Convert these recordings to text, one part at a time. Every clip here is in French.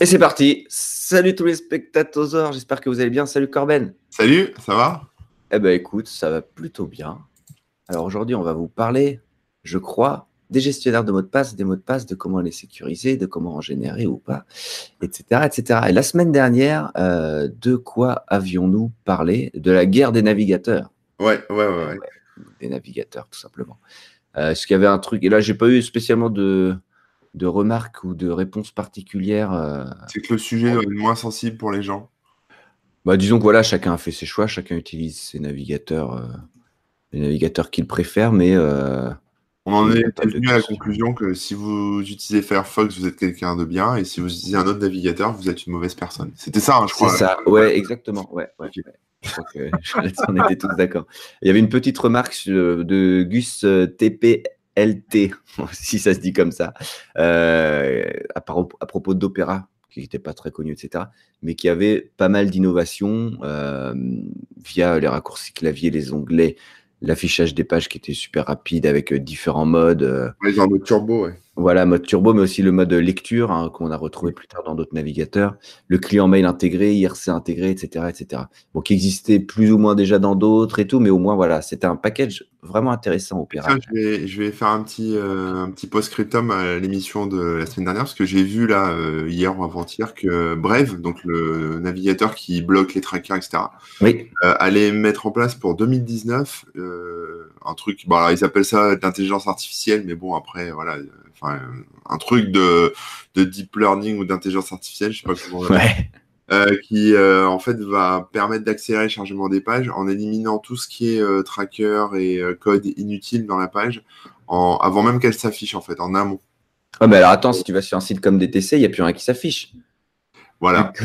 Et c'est parti. Salut tous les spectateurs, j'espère que vous allez bien. Salut Corben. Salut, ça va? Eh ben écoute, ça va plutôt bien. Alors aujourd'hui, on va vous parler, je crois, des gestionnaires de mots de passe, des mots de passe, de comment les sécuriser, de comment en générer ou pas, etc. etc. Et la semaine dernière, euh, de quoi avions-nous parlé? De la guerre des navigateurs. Ouais, ouais, ouais. ouais. Des navigateurs, tout simplement. Euh, Est-ce qu'il y avait un truc? Et là, j'ai pas eu spécialement de, de remarques ou de réponses particulières. euh, C'est que le sujet être moins sensible pour les gens. Bah, disons que voilà, chacun a fait ses choix, chacun utilise ses navigateurs, euh, les navigateurs qu'il préfère, mais euh, On en est venu à la conclusion que si vous utilisez Firefox, vous êtes quelqu'un de bien, et si vous utilisez un autre navigateur, vous êtes une mauvaise personne. C'était ça, hein, je c'est crois. ça. Ouais, exactement. Ouais, ouais, Ok. ouais. Je crois que là-dessus, on était tous d'accord. Il y avait une petite remarque de Gus euh, TPLT, si ça se dit comme ça, euh, à, propos d'Opéra, qui n'était pas très connu, etc., mais qui avait pas mal d'innovations euh, via les raccourcis clavier, les onglets, l'affichage des pages qui était super rapide avec euh, différents modes. euh, Ouais, ils ont un mode turbo, ouais. Voilà, mode turbo, mais aussi le mode lecture hein, qu'on a retrouvé plus tard dans d'autres navigateurs, le client mail intégré, IRC intégré, etc., etc. Bon, qui existait plus ou moins déjà dans d'autres et tout, mais au moins voilà, c'était un package vraiment intéressant Opéra. Tiens, je, vais, je vais faire un petit, euh, un petit post-scriptum à l'émission de la semaine dernière, parce que j'ai vu là, euh, hier ou avant-hier, que Brave, donc le navigateur qui bloque les trackers, etc., Oui, euh, allait mettre en place pour 2019 euh, un truc, bon, alors ils appellent ça de l'intelligence artificielle, mais bon, après, voilà, enfin, un truc de, de deep learning ou d'intelligence artificielle, je sais pas comment on ouais, qui euh, en fait va permettre d'accélérer le chargement des pages en éliminant tout ce qui est euh, tracker et euh, code inutile dans la page, en, avant même qu'elle s'affiche en fait, en amont. Ah, mais alors attends, si tu vas sur un site comme DTC, il n'y a plus rien qui s'affiche. Voilà.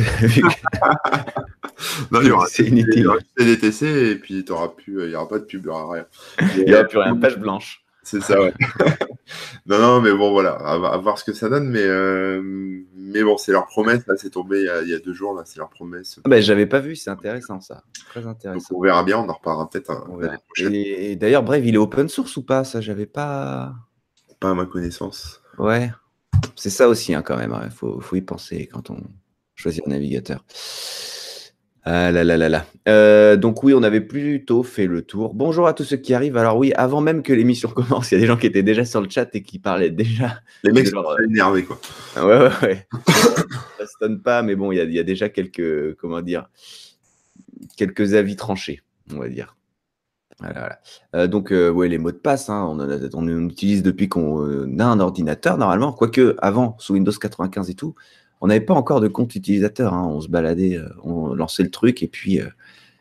Non, il y aura des DTC et puis il y aura pas de pub, il y aura rien. Il n'y aura plus rien, page blanche. C'est ça, ouais. non, non, mais bon, voilà, à, à voir ce que ça donne. Mais, euh, mais bon, c'est leur promesse. Là, c'est tombé il y, a, il y a deux jours. Là, c'est leur promesse. Ah, ben, J'avais pas vu, c'est intéressant ça. Très Donc, intéressant. on verra bien. On en reparlera peut-être hein, On l'année verra. prochaine. Et, et d'ailleurs, bref, il est open source ou pas? Ça, j'avais pas. Pas à ma connaissance. Ouais, c'est ça aussi hein, quand même. Il faut, faut y penser quand on choisit un navigateur. Ah là là là là. Euh, donc oui, on avait plutôt fait le tour. Bonjour à tous ceux qui arrivent. Alors oui, avant même que l'émission commence, il y a des gens qui étaient déjà sur le chat et qui parlaient déjà. Les mecs sont énervés, quoi. Ah Ouais, ouais, ouais. ça se donne pas, mais bon, il y a, il y a déjà quelques, comment dire, quelques avis tranchés, on va dire. Voilà, voilà. Euh, donc, euh, ouais, les mots de passe, hein, on, a- on utilise depuis qu'on euh, a un ordinateur, normalement. Quoique, avant, sous Windows 95 et tout, on n'avait pas encore de compte utilisateur. hein. On se baladait, euh, on lançait le truc et puis, euh,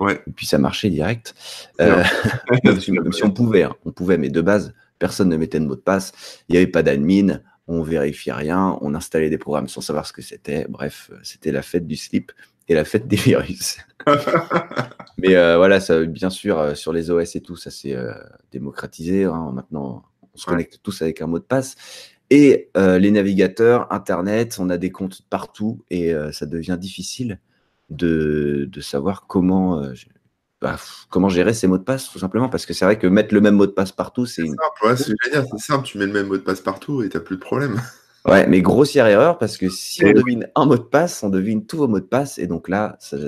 Ouais. et puis ça marchait direct. Euh, même si, même si on pouvait, hein, on pouvait, mais de base, personne ne mettait de mot de passe. Il n'y avait pas d'admin, on vérifiait rien, on installait des programmes sans savoir ce que c'était. Bref, c'était la fête du slip et la fête des virus. mais euh, voilà, ça, bien sûr, sur les OS et tout, ça s'est démocratisé. hein. Maintenant, on se Ouais. connecte tous avec un mot de passe. Et euh, les navigateurs, Internet, on a des comptes partout et euh, ça devient difficile de, de savoir comment, euh, bah, comment gérer ces mots de passe, tout simplement. Parce que c'est vrai que mettre le même mot de passe partout, c'est une. Simple, ouais, c'est simple. Tu mets le même mot de passe partout et t'as plus de problème. Ouais, mais grossière erreur parce que si on devine un mot de passe, on devine tous vos mots de passe. Et donc là, c'est.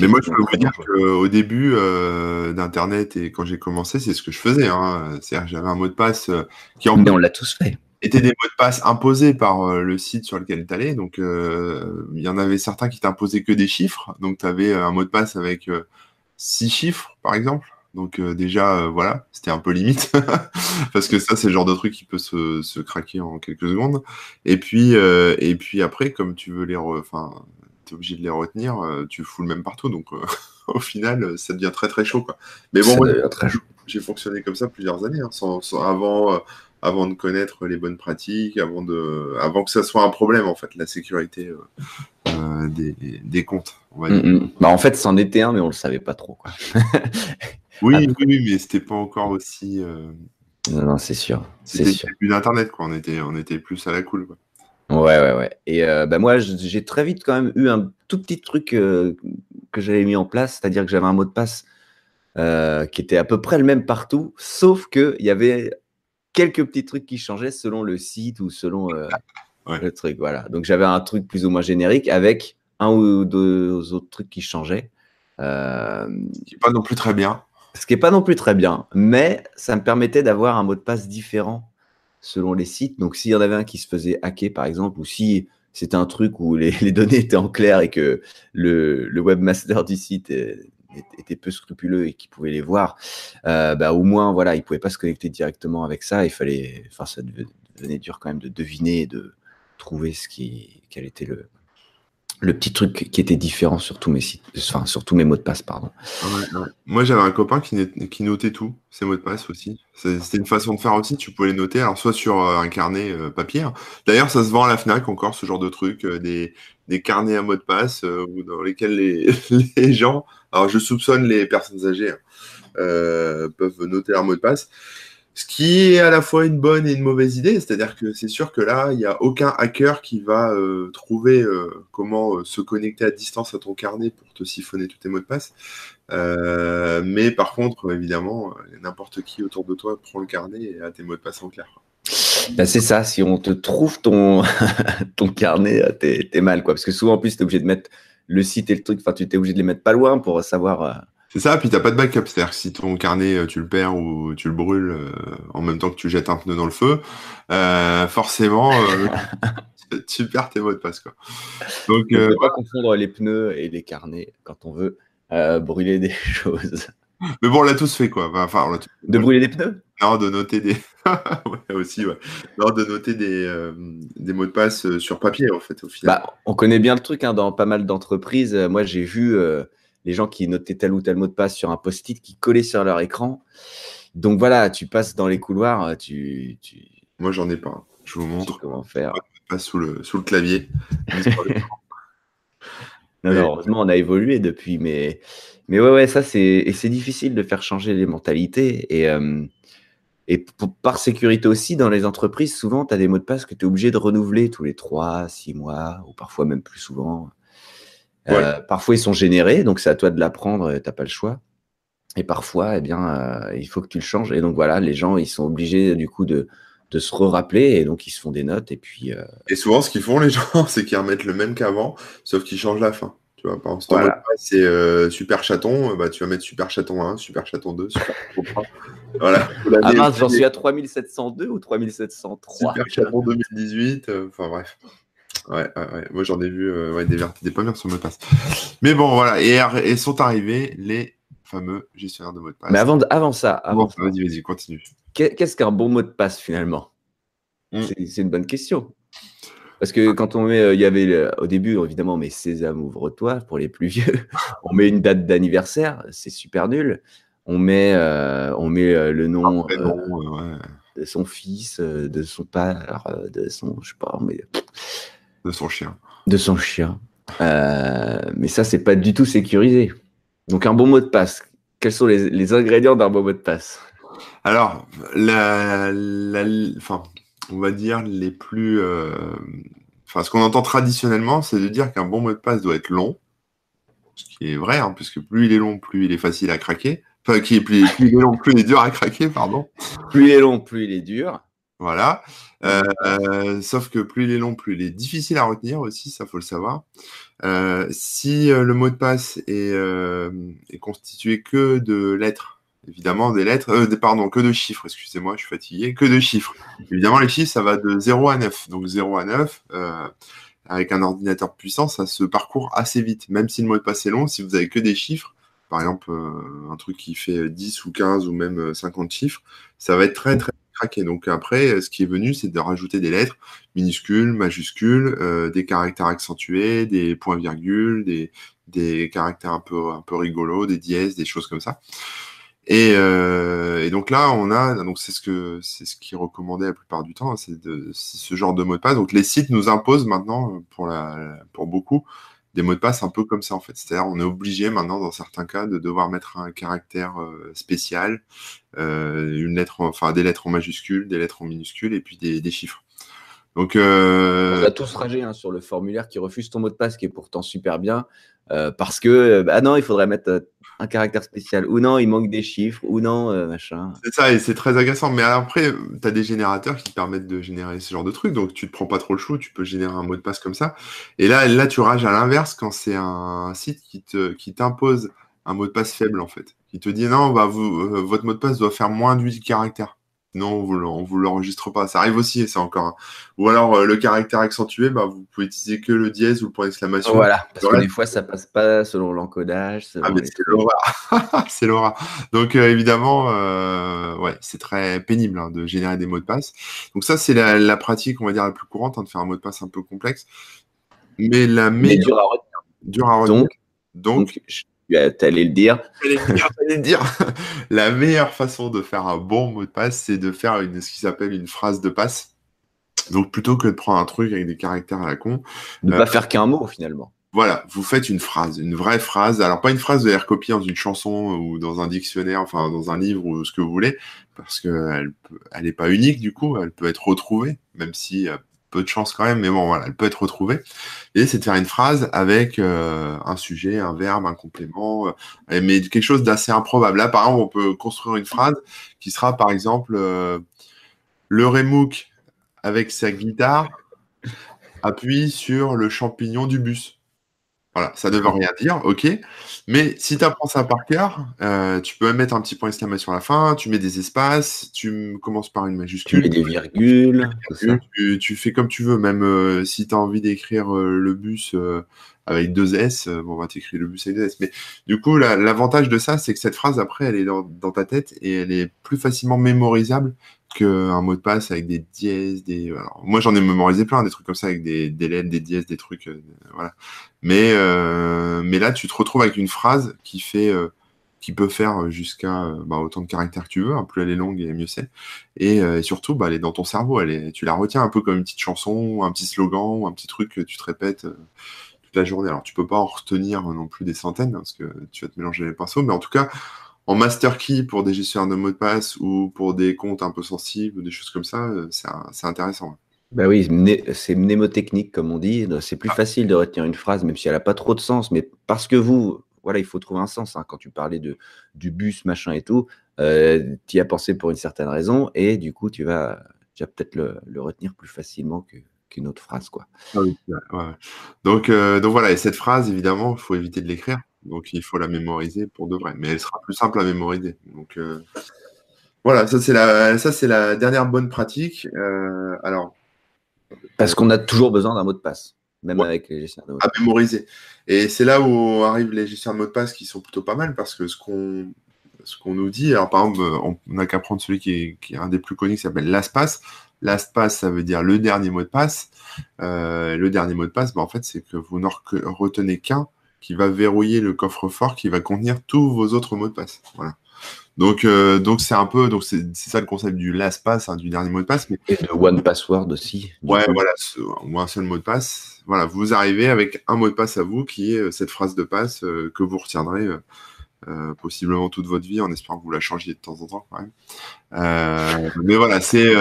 Mais moi, je peux vous dire qu'au début euh, d'Internet et quand j'ai commencé, c'est ce que je faisais. Hein. C'est-à-dire que j'avais un mot de passe euh, qui en Mais on l'a tous fait. Étaient des mots de passe imposés par euh, le site sur lequel tu allais. Donc, euh, il y en avait certains qui t'imposaient que des chiffres. Donc, tu avais un mot de passe avec euh, six chiffres, par exemple. Donc, euh, déjà, euh, voilà, c'était un peu limite. Parce que ça, c'est le genre de truc qui peut se, se craquer en quelques secondes. Et puis, euh, et puis après, comme tu veux les... Enfin, tu es obligé de les retenir, euh, tu fous le même partout. Donc, euh, au final, euh, ça devient très, très chaud. Quoi. Mais bon, j'ai fonctionné comme ça plusieurs années, hein, sans, sans- avant, euh, avant de connaître les bonnes pratiques, avant, de, avant que ça soit un problème, en fait, la sécurité euh, euh, des, des comptes. On va dire. Mm, mm. Bah, en fait, c'en était un, mais on le savait pas trop. Quoi. Oui, Ah. oui, mais c'était pas encore aussi. euh, Non, non, c'est sûr. C'était plus d'Internet, quoi. On était, on était plus à la cool, quoi. Ouais, ouais, ouais. Et euh, bah, moi, j'ai très vite quand même eu un tout petit truc que j'avais mis en place, c'est-à-dire que j'avais un mot de passe qui était à peu près le même partout, sauf qu'il y avait quelques petits trucs qui changeaient selon le site ou selon, euh, le truc, voilà. Donc j'avais un truc plus ou moins générique avec un ou deux autres trucs qui changeaient. Euh, ce qui n'est pas non plus très bien. Ce qui n'est pas non plus très bien, mais ça me permettait d'avoir un mot de passe différent selon les sites. Donc s'il y en avait un qui se faisait hacker, par exemple, ou si c'était un truc où les, données étaient en clair et que le, le webmaster du site était peu scrupuleux et qui pouvait les voir, euh, bah, au moins, voilà, il pouvait pas se connecter directement avec ça. Il fallait, enfin, ça devenait dur quand même de deviner et de trouver ce qui, quel était le, le petit truc qui était différent sur tous mes sites, enfin sur tous mes mots de passe, pardon. Moi, j'avais un copain qui, qui, notait tout, ses mots de passe aussi. C'était une façon de faire aussi. Tu pouvais les noter, alors soit sur euh, un carnet euh, papier. Hein. D'ailleurs, ça se vend à la Fnac encore ce genre de truc, euh, des, carnets à mots de passe dans lesquels les, les, gens, alors je soupçonne les personnes âgées, hein, peuvent noter leur mot de passe. Ce qui est à la fois une bonne et une mauvaise idée, c'est-à-dire que c'est sûr que là, il n'y a aucun hacker qui va euh, trouver euh, comment euh, se connecter à distance à ton carnet pour te siphonner tous tes mots de passe. mais par contre, évidemment, n'importe qui autour de toi prend le carnet et a tes mots de passe en clair. Bah, c'est ça, si on te trouve ton, ton carnet, t'es es mal. Quoi. Parce que souvent, en plus, tu es obligé de mettre le site et le truc, enfin, tu es obligé de les mettre pas loin pour savoir c'est ça, puis t'as pas de backup. C'est-à-dire que si ton carnet, euh, tu le perds ou tu le brûles euh, en même temps que tu jettes un pneu dans le feu, euh, forcément, tu perds tes mots de passe. Quoi. Donc, ne faut pas confondre les pneus et les carnets quand on veut brûler des choses. Mais bon, on l'a tous fait, quoi. Enfin, De brûler des pneus? Non, de noter des. ouais, aussi, ouais. Non, de noter des, des, mots de passe sur papier, en fait, au final. Bah, on connaît bien le truc hein, dans pas mal d'entreprises. Moi, j'ai vu les gens qui notaient tel ou tel mot de passe sur un post-it qui collait sur leur écran. Donc voilà, tu passes dans les couloirs, tu. Moi, j'en ai pas. Je vous montre comment faire. Pas sous le, sous le clavier. non, heureusement, on a évolué depuis, mais, mais ouais, ouais, ça, c'est, et c'est difficile de faire changer les mentalités. Et, euh, et par sécurité aussi, dans les entreprises, souvent, tu as des mots de passe que tu es obligé de renouveler tous les 3, 6 mois, ou parfois même plus souvent. Euh, parfois, ils sont générés, donc c'est à toi de l'apprendre, tu n'as pas le choix. Et parfois, eh bien, euh, il faut que tu le changes. Et donc voilà, les gens, ils sont obligés du coup de, de se re-rappeler et donc ils se font des notes. Et puis. Euh, et souvent, ce qu'ils font les gens, c'est qu'ils remettent le même qu'avant, sauf qu'ils changent la fin. Tu vois, par exemple, c'est super chaton, bah, tu vas mettre super chaton 1, super chaton 2, super chaton 3. Voilà. Ah mince, j'en suis à 3702 ou 3703 Super chaton 2018, enfin bref. Ouais, ouais, moi j'en ai vu euh, ouais, des, des pas sur mot de passe. Mais bon, voilà. Et, sont arrivés les fameux gestionnaires de mots de passe. Mais avant, avant ça, avant vas-y, vas-y, continue. Qu'est-ce qu'un bon mot de passe finalement? Hmm. C'est une bonne question. Parce que quand on met, euh, il y avait au début, évidemment, mais Sésame, ouvre-toi pour les plus vieux. on met une date d'anniversaire, c'est super nul. On met, euh, on met le nom de son fils, de son père, de son, je sais pas, mais de son chien. De son chien. Euh, mais ça, c'est pas du tout sécurisé. Donc, un bon mot de passe. Quels sont les, ingrédients d'un bon mot de passe? Alors, la, enfin, on va dire les plus. Euh, enfin, ce qu'on entend traditionnellement, c'est de dire qu'un bon mot de passe doit être long. Ce qui est vrai, hein, puisque plus il est long, plus il est facile à craquer. Enfin, qui est plus, plus il est long, plus il est dur à craquer, pardon. Plus il est long, plus il est dur. Voilà. Euh, sauf que plus il est long, plus il est difficile à retenir aussi, ça faut le savoir. Euh, si euh, le mot de passe est, est, constitué que de lettres, évidemment des lettres, pardon, que de chiffres, excusez-moi, je suis fatigué, que de chiffres. Évidemment, les chiffres, ça va de 0 à 9. Donc 0 à 9, avec un ordinateur puissant, ça se parcourt assez vite. Même si le mot de passe est long, si vous avez que des chiffres, par exemple, un truc qui fait 10 ou 15 ou même 50 chiffres, ça va être très très donc après, ce qui est venu, c'est de rajouter des lettres minuscules, majuscules, euh, des caractères accentués, des points-virgules, des, des caractères un peu, un peu rigolos, des dièses, des choses comme ça. Et, euh, et, donc là, on a, donc c'est ce que c'est ce qui est recommandé la plupart du temps, hein, c'est ce genre de mot de passe. Donc les sites nous imposent maintenant, pour la, pour beaucoup, des mots de passe un peu comme ça en fait. C'est-à-dire on est obligé maintenant dans certains cas de devoir mettre un caractère euh, spécial, euh, une lettre, enfin des lettres en majuscules, des lettres en minuscules et puis des, chiffres. Donc, euh... On a tous ragé hein, sur le formulaire qui refuse ton mot de passe, qui est pourtant super bien, parce que, ah non, il faudrait mettre un caractère spécial, ou non, il manque des chiffres, ou non, machin. C'est ça, et c'est très agaçant. Mais après, tu as des générateurs qui permettent de générer ce genre de trucs, donc tu te prends pas trop le chou, tu peux générer un mot de passe comme ça. Et là, là tu rages à l'inverse quand c'est un site qui te qui t'impose un mot de passe faible, en fait. Qui te dit non, bah, vous, votre mot de passe doit faire moins de 8 caractères. Non, on vous, vous l'enregistre pas. Ça arrive aussi, c'est encore. Ou alors euh, le caractère accentué, bah, vous pouvez utiliser que le dièse ou le point d'exclamation. Voilà, parce que des fois ça passe pas selon l'encodage. Ah, mais c'est l'aura. c'est l'aura. Donc euh, évidemment, euh, ouais, c'est très pénible hein, de générer des mots de passe. Donc ça, c'est la, pratique, on va dire, la plus courante, hein, de faire un mot de passe un peu complexe. Mais la meilleure. dur à retenir. Dur à retenir. Donc, donc T'allais le dire. le dire. La meilleure façon de faire un bon mot de passe, c'est de faire une, ce qui s'appelle une phrase de passe. Donc plutôt que de prendre un truc avec des caractères à la con. Ne pas euh, faire qu'un mot finalement. Voilà, vous faites une phrase, une vraie phrase. Alors pas une phrase de recopier dans une chanson ou dans un dictionnaire, enfin dans un livre ou ce que vous voulez, parce qu'elle elle n'est pas unique du coup, elle peut être retrouvée, même si euh, peu de chance quand même, mais bon, voilà, elle peut être retrouvée. Et c'est de faire une phrase avec euh, un sujet, un verbe, un complément, euh, mais quelque chose d'assez improbable. Là, par exemple, on peut construire une phrase qui sera, par exemple, euh, le Remouk avec sa guitare appuie sur le champignon du bus. Voilà, ça ne veut rien dire, ok. Mais si tu apprends ça par cœur, euh, tu peux mettre un petit point d'exclamation à la fin, tu mets des espaces, tu commences par une majuscule. Tu mets des virgules. Tu, fais comme tu veux, même euh, si tu as envie d'écrire euh, le bus avec deux S, bon, va t'écrire le bus avec deux S. Mais du coup, l'avantage de ça, c'est que cette phrase, après, elle est dans, ta tête et elle est plus facilement mémorisable qu'un mot de passe avec des dièses, des. moi, j'en ai mémorisé plein, des trucs comme ça avec des, des lettres, des dièses, des trucs, euh, voilà. Mais euh, mais là, tu te retrouves avec une phrase qui fait, euh, qui peut faire jusqu'à bah, autant de caractères que tu veux. Hein, plus elle est longue, et mieux c'est. Et, surtout, bah, elle est dans ton cerveau. Tu la retiens un peu comme une petite chanson, un petit slogan, un petit truc que tu te répètes toute la journée. Alors, tu peux pas en retenir non plus des centaines parce que tu vas te mélanger les pinceaux, mais en tout cas en master key pour des gestionnaires de mots de passe ou pour des comptes un peu sensibles ou des choses comme ça, euh, c'est intéressant. Bah oui, c'est mnémotechnique comme on dit. C'est plus ah. facile de retenir une phrase, même si elle n'a pas trop de sens. Mais parce que vous, voilà, il faut trouver un sens. Hein. Quand tu parlais de, du bus, machin et tout, euh, tu y as pensé pour une certaine raison et du coup, tu vas, tu vas peut-être le, retenir plus facilement qu'une autre phrase. Quoi. Ah donc, euh, donc voilà, et cette phrase, évidemment, il faut éviter de l'écrire. Donc il faut la mémoriser pour de vrai. Mais elle sera plus simple à mémoriser. Donc euh, voilà, ça c'est la, ça c'est la dernière bonne pratique. Euh, alors. Parce qu'on a toujours besoin d'un mot de passe, même avec les gestionnaires de mots de passe. À mémoriser. Et c'est là où arrivent les gestionnaires de mots de passe qui sont plutôt pas mal parce que ce qu'on ce qu'on nous dit, alors par exemple, on n'a qu'à prendre celui qui est, qui est, un des plus connus qui s'appelle LastPass. LastPass, ça veut dire le dernier mot de passe. Euh, le dernier mot de passe, bah, en fait, c'est que vous ne retenez qu'un qui va verrouiller le coffre-fort qui va contenir tous vos autres mots de passe. Voilà. Donc, euh, donc c'est un peu, donc c'est ça le concept du last pass, hein, du dernier mot de passe. Mais... Et de one password aussi. Ouais, voilà, un seul mot de passe. Voilà, vous arrivez avec un mot de passe à vous qui est euh, cette phrase de passe euh, que vous retiendrez possiblement toute votre vie en espérant que vous la changiez de temps en temps quand même. mais voilà, c'est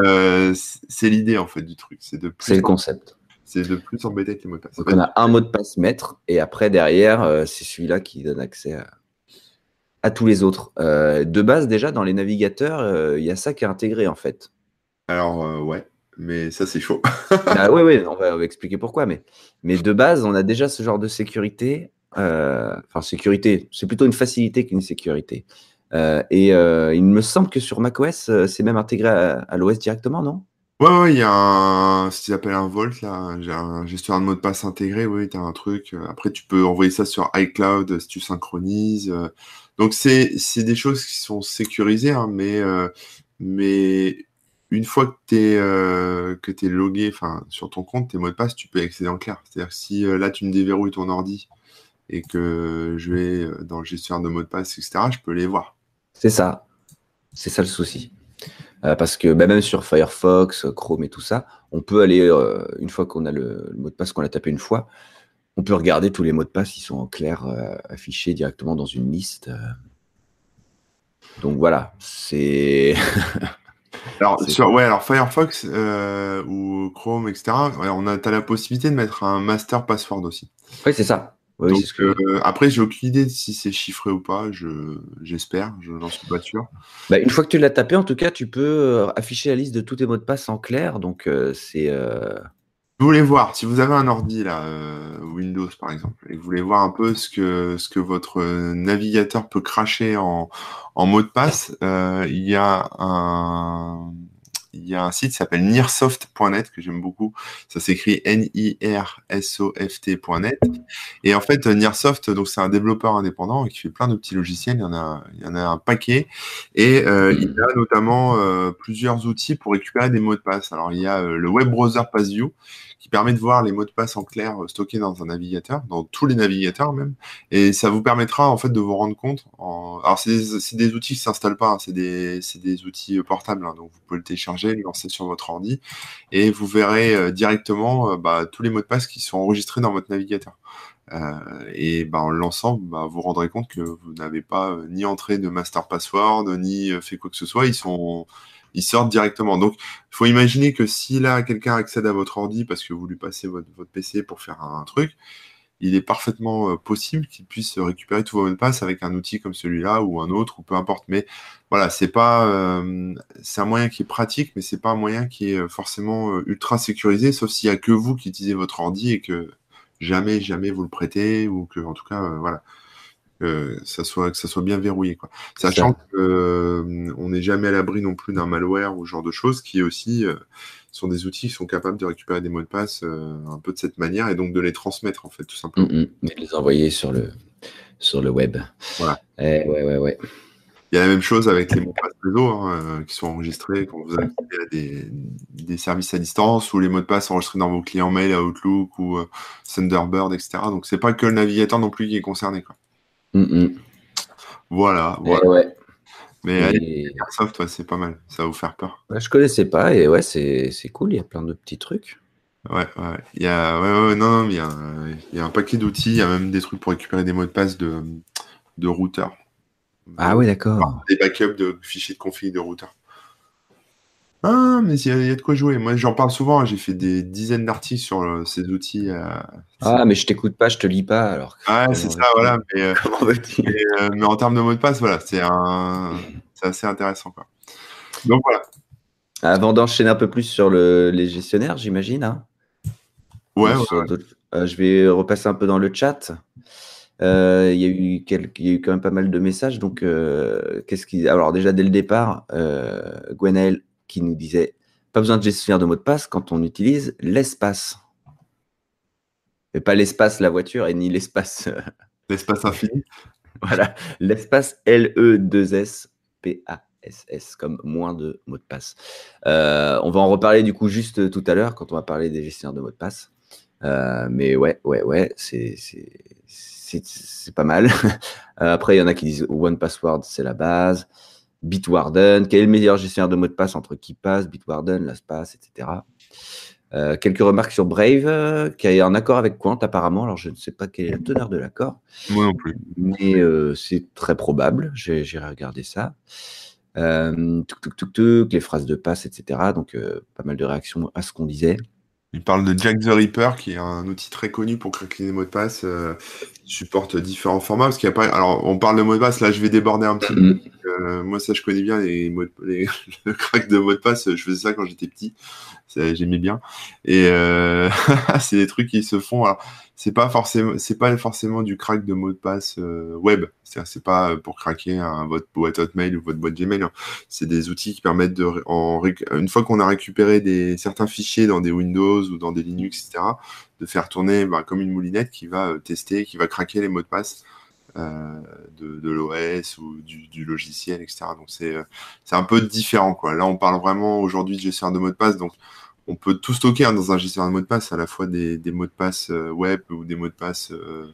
c'est l'idée en fait du truc. C'est de C'est le concept c'est de plus embêter avec les mots de passe. Donc on a un mot de passe maître et après derrière, euh, c'est celui-là qui donne accès à, tous les autres. Euh, de base, déjà, dans les navigateurs, euh, il y a ça qui est intégré en fait. Alors, ouais, mais ça c'est chaud. ah, oui, oui, on va, expliquer pourquoi. Mais, mais de base, on a déjà ce genre de sécurité. Enfin, sécurité, c'est plutôt une facilité qu'une sécurité. et il me semble que sur macOS, c'est même intégré à l'OS directement, non? Ouais, ouais, il y a un, ce qu'ils appellent un Volt, là. Un gestionnaire de mot de passe intégré, oui, tu as un truc. Euh, après, tu peux envoyer ça sur iCloud euh, si tu synchronises. Euh. Donc, c'est, des choses qui sont sécurisées, hein, mais, mais une fois que tu es, logué sur ton compte, tes mots de passe, tu peux accéder en clair. C'est-à-dire que si là, tu me déverrouilles ton ordi et que je vais dans le gestionnaire de mot de passe, etc., je peux les voir. C'est ça. C'est ça le souci. Euh, parce que bah, même sur Firefox, Chrome et tout ça, on peut aller, euh, une fois qu'on a le, mot de passe, qu'on l'a tapé une fois, on peut regarder tous les mots de passe qui sont en clair euh, affichés directement dans une liste. Donc voilà, c'est. Alors, sur, ouais, alors Firefox ou Chrome, etc., on a, as la possibilité de mettre un master password aussi. Oui, c'est ça. Donc, euh, après, j'ai aucune idée si c'est chiffré ou pas. j'espère, je n'en suis pas sûr. Bah, une fois que tu l'as tapé, en tout cas, tu peux euh, afficher la liste de tous tes mots de passe en clair. Donc, euh, c'est. Vous voulez voir, si vous avez un ordi là, Windows par exemple, et que vous voulez voir un peu ce que, ce que votre navigateur peut cracher en, en mot de passe, il y a un, il y a un site qui s'appelle nearsoft.net que j'aime beaucoup. Ça s'écrit N-I-R-S-O-F-T.net. Et en fait, Nearsoft, c'est un développeur indépendant qui fait plein de petits logiciels. Il y en a, il y en a un paquet. Et euh, il a notamment euh, plusieurs outils pour récupérer des mots de passe. Alors, il y a euh, le web browser PassView qui permet de voir les mots de passe en clair euh, stockés dans un navigateur, dans tous les navigateurs même, et ça vous permettra en fait de vous rendre compte. En... Alors c'est des, des, outils qui s'installent pas, hein. c'est des, des, outils euh, portables, hein. donc vous pouvez le télécharger, le lancer sur votre ordi, et vous verrez euh, directement bah, tous les mots de passe qui sont enregistrés dans votre navigateur. Euh, et bah, en le lançant, bah, vous rendrez compte que vous n'avez pas ni entré de master password, ni fait quoi que ce soit. Ils sont, ils sortent directement. Donc, il faut imaginer que si là, quelqu'un accède à votre ordi parce que vous lui passez votre, PC pour faire un, truc, il est parfaitement euh, possible qu'il puisse récupérer tous vos mots de passe avec un outil comme celui-là ou un autre ou peu importe. Mais voilà, c'est pas, euh, un moyen qui est pratique, mais c'est pas un moyen qui est euh, forcément ultra sécurisé, sauf s'il y a que vous qui utilisez votre ordi et que jamais, jamais vous le prêtez ou que, en tout cas, voilà que ça soit que ça soit bien verrouillé quoi. Sachant qu'on euh, n'est jamais à l'abri non plus d'un malware ou ce genre de choses qui aussi euh, sont des outils qui sont capables de récupérer des mots de passe euh, un peu de cette manière et donc de les transmettre en fait tout simplement. Mm, mm. et les envoyer sur le sur le web. Voilà. Eh, ouais ouais ouais. Il y a la même chose avec les mots de passe réseau hein, qui sont enregistrés quand vous avez des, des, services à distance ou les mots de passe enregistrés dans vos clients mail, Outlook ou Thunderbird, etc. Donc c'est pas que le navigateur non plus qui est concerné. Quoi. Mm. Voilà, eh voilà. Mais allez, Airsoft, c'est pas mal. Ça va vous faire peur. je connaissais pas et ouais, c'est cool. Il y a plein de petits trucs. Ouais, ouais. Il y a, ouais, ouais, non, il y a, il y a un paquet d'outils. Il y a même des trucs pour récupérer des mots de passe de, de routeur. Ah oui, d'accord. Des backups de fichiers de config de routeur. Ah, mais il y, a de quoi jouer. Moi, j'en parle souvent. J'ai fait des dizaines d'articles sur euh, ces outils. Euh, ah, mais je t'écoute pas, je te lis pas. Alors. Ah, c'est ça, voilà. Mais, euh, mais, en termes de mots de passe, voilà, c'est un... assez intéressant. Quoi. Donc voilà. Avant d'enchaîner un peu plus sur le... les gestionnaires, j'imagine. Hein ouais, je vais repasser un peu dans le chat. Il y, a eu quelques... y a eu quand même pas mal de messages. Donc, qu'est-ce qui. Alors, déjà, dès le départ, Gwenaël qui nous disait pas besoin de gestionnaire de mot de passe quand on utilise l'espace. Et pas l'espace, la voiture, et ni l'espace. Euh, l'espace infini. voilà, l'espace L-E-2-S-P-A-S-S, comme moins de mots de passe. Euh, on va en reparler du coup juste tout à l'heure quand on va parler des gestionnaires de mots de passe. Euh, mais ouais, ouais, ouais, c'est pas mal. Après, il y en a qui disent One Password, c'est la base. Bitwarden, quel est le meilleur gestionnaire de mots de passe entre KeePass, Bitwarden, LastPass, etc. Euh, quelques remarques sur Brave, euh, qui est en accord avec Quant apparemment. Alors je ne sais pas quel est le teneur de l'accord. Moi non plus. Mais euh, c'est très probable. J'irai regarder ça. tuk, tuk, tuk, les phrases de passe, etc. Donc pas mal de réactions à ce qu'on disait. Il parle de Jack the Ripper, qui est un outil très connu pour craquer les mots de passe. Euh, supporte différents formats. Parce qu'il a pas. Alors, on parle de mots de passe. Là, je vais déborder un petit peu. Euh, moi, ça, je connais bien les, le crack de mots de passe. Je faisais ça quand j'étais petit. J'aimais bien. Et euh... c'est des trucs qui se font. Alors, c'est pas forcément, c'est pas forcément du crack de mots de passe euh, web. C'est pas pour craquer votre boîte Hotmail ou votre boîte Gmail. Hein. C'est des outils qui permettent de, une fois qu'on a récupéré des certains fichiers dans des Windows ou dans des Linux, etc., de faire tourner bah, comme une moulinette qui va tester, qui va craquer les mots de passe. Euh, de, de l'OS ou du, du, logiciel, etc. Donc c'est c'est un peu différent quoi. Là on parle vraiment aujourd'hui de gestion de mots de passe, donc on peut tout stocker hein, dans un gestionnaire de mots de passe, à la fois des, mots de passe euh, web ou des mots de passe euh,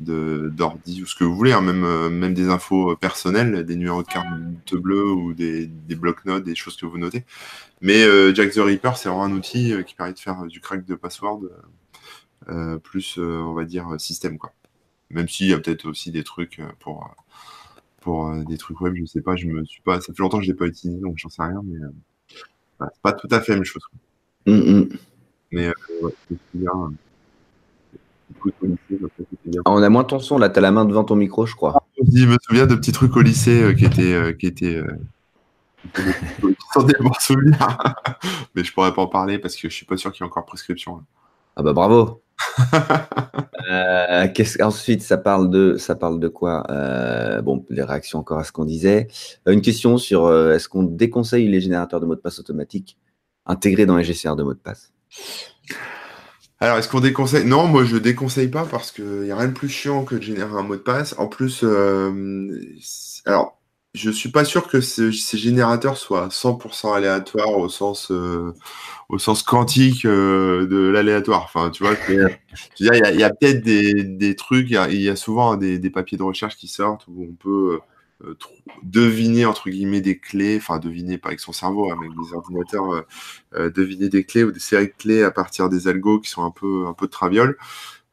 d'ordi ou ce que vous voulez, hein, même, euh, même des infos personnelles, des numéros de carte bleue ou des, des blocs-notes, des choses que vous notez. Mais Jack the Reaper, c'est vraiment un outil qui permet de faire du crack de password plus, on va dire, système. Quoi. Même s'il y a peut-être aussi des trucs pour, pour des trucs web, je sais pas, je me suis pas. Ça fait longtemps que je l'ai pas utilisé, donc j'en sais rien, mais c'est pas tout à fait la même chose. Mm, mm. Mais euh, ouais, euh, bien. Ah, on a moins ton son là, t'as la main devant ton micro, je crois. Je me souviens de petits trucs au lycée euh, qui étaient, euh, qui étaient, euh, qui étaient des- qui sont des bons souvenirs. Mais je pourrais pas en parler parce que je suis pas sûr qu'il y ait encore prescription. là. Ah bah bravo. Euh, ensuite, ça parle de, ça parle de quoi Euh, Bon, les réactions encore à ce qu'on disait. Euh, Une question sur euh, est-ce qu'on déconseille les générateurs de mots de passe automatiques intégrés dans les GCR de mots de passe? Alors, est-ce qu'on déconseille? Non, moi je déconseille pas parce qu'il n'y a rien de plus chiant que de générer un mot de passe. En plus, alors, je suis pas sûr que ce- ces générateurs soient 100% aléatoires au sens, euh, au sens quantique euh, de l'aléatoire. Enfin, tu vois, il y a, peut-être des, des trucs, il y a, il y a souvent des, des papiers de recherche qui sortent où on peut euh, deviner, entre guillemets, des clés, enfin, deviner pas avec son cerveau, hein, mais avec des ordinateurs, deviner des clés ou des séries de clés à partir des algos qui sont un peu, un peu de traviole.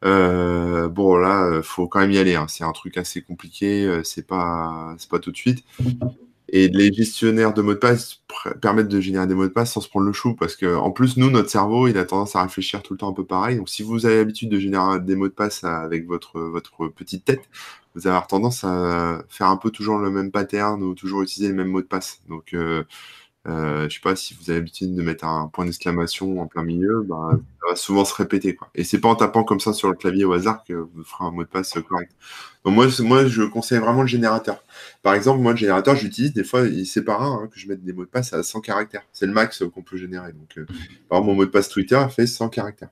Euh, bon, là, euh, faut quand même y aller. hein. C'est un truc assez compliqué. euh, C'est pas, c'est pas tout de suite. Et les gestionnaires de mots de passe permettent de générer des mots de passe sans se prendre le chou, parce que en plus, nous, notre cerveau, il a tendance à réfléchir tout le temps un peu pareil. Donc, si vous avez l'habitude de générer des mots de passe avec votre, votre petite tête, vous allez avoir tendance à faire un peu toujours le même pattern ou toujours utiliser les mêmes mots de passe. Donc, euh, euh, je sais pas si vous avez l'habitude de mettre un point d'exclamation en plein milieu, bah, ça va souvent se répéter. Et c'est pas en tapant comme ça sur le clavier au hasard que vous ferez un mot de passe correct. Donc moi, moi, je conseille vraiment le générateur. Par exemple, moi, le générateur, j'utilise des fois, il- c'est pas rare que je mette des mots de passe à 100 caractères. C'est le max qu'on peut générer. Donc, euh, par exemple, mon mot de passe Twitter fait 100 caractères.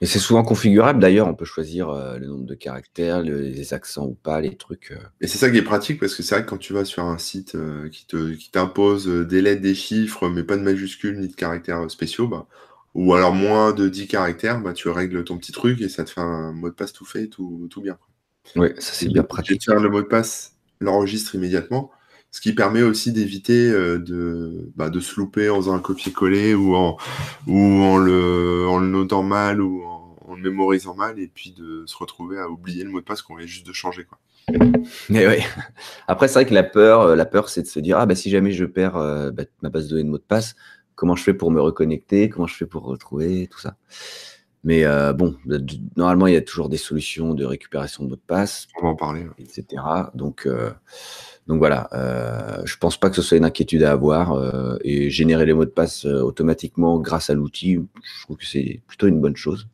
Et c'est souvent configurable d'ailleurs, on peut choisir euh, le nombre de caractères, le- les accents ou pas, les trucs. euh. Et c'est ça qui est pratique parce que c'est vrai que quand tu vas sur un site euh, qui te qui t'impose euh, des lettres, des chiffres, mais pas de majuscules ni de caractères euh, spéciaux, bah, ou alors moins de 10 caractères, bah, tu règles ton petit truc et ça te fait un mot de passe tout fait, tout, tout bien. Oui, ça c'est bien pratique. Gestionnaire le mot de passe l'enregistre immédiatement, ce qui permet aussi d'éviter euh, de, bah, de se louper en faisant un copier-coller ou en, ou en, le, en le notant mal ou en, en le mémorisant mal et puis de se retrouver à oublier le mot de passe qu'on vient juste de changer. Quoi. Mais ouais. Après, c'est vrai que la peur, euh, la peur, c'est de se dire ah bah si jamais je perds euh, bah, ma base de données de mot de passe, comment je fais pour me reconnecter, comment je fais pour retrouver tout ça. Mais euh, bon, de- normalement, il y a toujours des solutions de récupération de mot de passe, On va en parler. etc. Donc, euh, donc voilà, euh, je pense pas que ce soit une inquiétude à avoir euh, et générer les mots de passe euh, automatiquement grâce à l'outil, je trouve que c'est plutôt une bonne chose.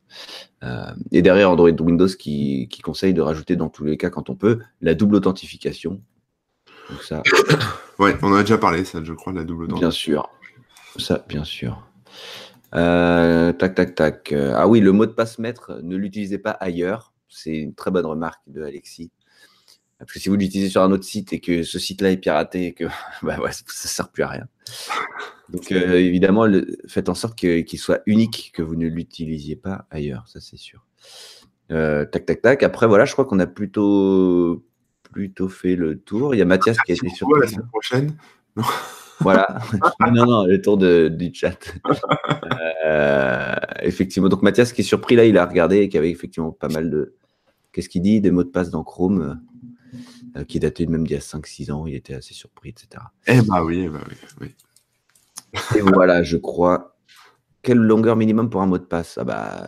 Euh, et derrière Android Windows qui, qui conseille de rajouter dans tous les cas quand on peut la double authentification. Donc ça, Ouais, on en a déjà parlé, ça, je crois, de la double dent. bien sûr, ça bien sûr. Tac tac tac. Ah oui, le mot de passe maître, ne l'utilisez pas ailleurs. C'est une très bonne remarque de Alexis. Parce que si vous l'utilisez sur un autre site et que ce site-là est piraté et que bah ouais, ça ne sert plus à rien. Donc euh, évidemment, le- faites en sorte qu'il soit unique, que vous ne l'utilisiez pas ailleurs, ça c'est sûr. Euh, tac tac tac. Après voilà, je crois qu'on a plutôt plutôt fait le tour. Il y a Mathias qui a été Merci sur. la semaine prochaine. Voilà. non, non, le tour de, du chat. Euh, effectivement. Donc, Mathias qui est surpris, là, il a regardé et qui avait effectivement pas mal de. Qu'est-ce qu'il dit? Des mots de passe dans Chrome euh, qui dataient même d'il y a 5-6 ans. Il était assez surpris, etc. Eh bah oui, eh bah oui, oui. Et voilà, je crois. Quelle longueur minimum pour un mot de passe? Ah, bah.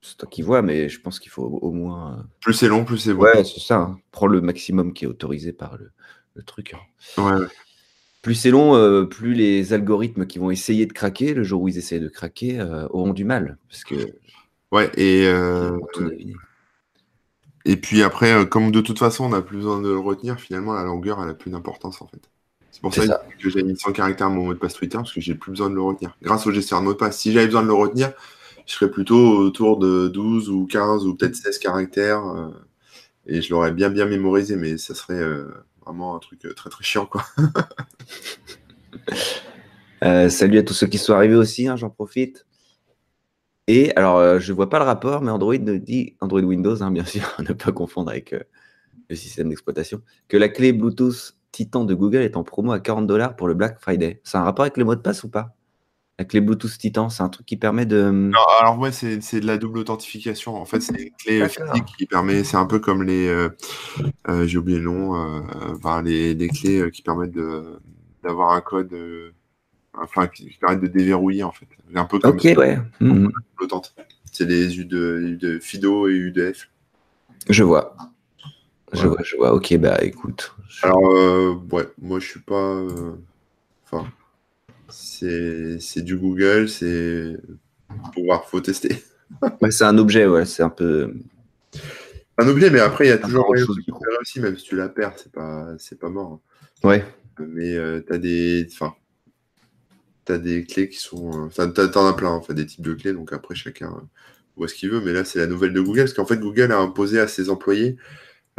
C'est toi qui vois, mais je pense qu'il faut au moins. euh, Plus c'est long, plus c'est bon. Ouais, c'est ça. hein. Prends le maximum qui est autorisé par le, le truc. hein. Ouais, ouais. Plus c'est long, euh, plus les algorithmes qui vont essayer de craquer, le jour où ils essayent de craquer, euh, auront du mal. Parce que Ouais, et, euh, tout. Et puis après, euh, comme de toute façon, on n'a plus besoin de le retenir, finalement, la longueur, elle a plus d'importance en fait. C'est pour ça, ça. que j'ai mis 100 caractères à mon mot de passe Twitter, parce que j'ai plus besoin de le retenir. Grâce au gestionnaire de mot de passe. Si j'avais besoin de le retenir, je serais plutôt autour de 12 ou 15 ou peut-être 16 caractères, euh, et je l'aurais bien bien mémorisé, mais ça serait euh, vraiment un truc euh, très très chiant, quoi. Salut à tous ceux qui sont arrivés aussi, hein, j'en profite. Et alors, euh, je vois pas le rapport, mais Android nous dit, Android Windows, hein, bien sûr, ne pas confondre avec euh, le système d'exploitation, que la clé Bluetooth Titan de Google est en promo à 40 dollars pour le Black Friday. C'est un rapport avec le mot de passe ou pas? La clé Bluetooth Titan, c'est un truc qui permet de. Non, alors ouais, c'est de la double authentification. En fait, c'est une clé euh, physique qui permet, c'est un peu comme les, euh, euh, j'ai oublié le nom, euh, enfin, les, les clés euh, qui permettent d'avoir un code, euh, enfin, qui, permettent de déverrouiller en fait. Un peu comme Ok, ouais. Flottante. C'est les U de, de Fido et U de F. Je vois. Je Ouais. vois, je vois. Ok, bah écoute. je- Alors, euh, ouais, moi je suis pas. euh, Enfin, c'est c'est du Google, c'est pour voir, faut tester. Ouais, c'est un objet, ouais. C'est un peu. Un objet, mais après il y a toujours autre chose, aussi, même si tu la perds, c'est pas, mort. Ouais. Mais euh, t'as des, enfin, t'as des clés qui sont, euh, enfin, t'as- t'en as plein, en des types de clés. Donc après chacun euh, voit ce qu'il veut. Mais là c'est la nouvelle de Google, parce qu'en fait Google a imposé à ses employés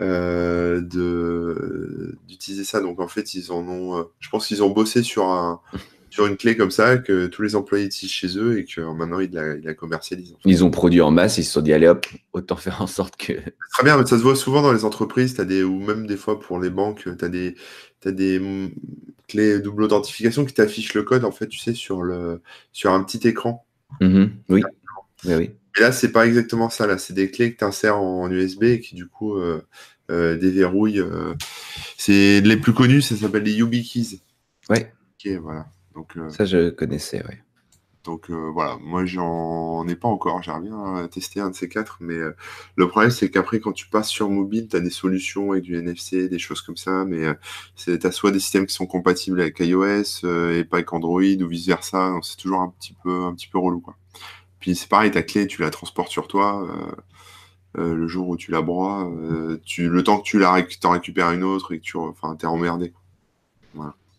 euh, d'utiliser ça. Donc en fait ils en ont, je pense qu'ils ont bossé sur un sur une clé comme ça que tous les employés utilisent chez eux et que euh, maintenant ils la, ils la commercialisent. en fait. Ils ont produit en masse, ils se sont dit, allez hop, autant faire en sorte que. Très bien, mais ça se voit souvent dans les entreprises, des, ou même des fois pour les banques, tu as des, des mm, clés double authentification qui t'affichent le code, en fait, tu sais, sur, le, sur un petit écran. Mhm. Oui. Oui, oui. Et là, c'est pas exactement ça, là, c'est des clés que tu insères en USB et qui, du coup, euh, euh, déverrouillent. euh, c'est les plus connus, ça s'appelle les YubiKeys. Ouais. Ok, voilà. Donc, euh, Ça, je connaissais, ouais. Donc euh, voilà, moi j'en ai pas encore, j'aimerais bien tester un de ces quatre, mais euh, le problème c'est qu'après quand tu passes sur mobile, tu as des solutions avec du NFC, des choses comme ça, mais euh, c'est tu as soit des systèmes qui sont compatibles avec iOS et pas avec Android ou vice versa, donc c'est toujours un petit peu un petit peu relou quoi. Puis c'est pareil, ta clé, tu la transportes sur toi. le jour où tu la broies, tu, le temps que tu la réc- t'en récupères une autre et que tu, enfin, t'es emmerdé.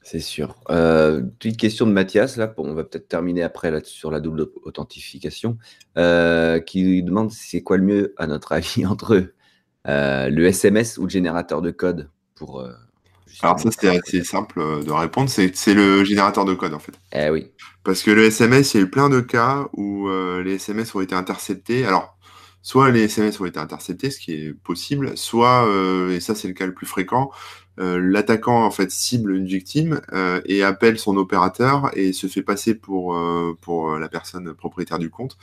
C'est sûr. Euh, petite question de Mathias, là, pour- on va peut-être terminer après là, sur la double authentification, euh, qui demande c'est quoi le mieux, à notre avis, entre euh, le SMS ou le générateur de code pour. euh, Alors ça c'était assez simple de répondre, c'est c'est le générateur de code en fait. Eh oui. Parce que le SMS, il y a eu plein de cas où les SMS ont été interceptés. Alors, soit les SMS ont été interceptés, ce qui est possible, soit, euh, et ça c'est le cas le plus fréquent, euh, l'attaquant en fait cible une victime euh, et appelle son opérateur et se fait passer pour euh, pour la personne propriétaire du compte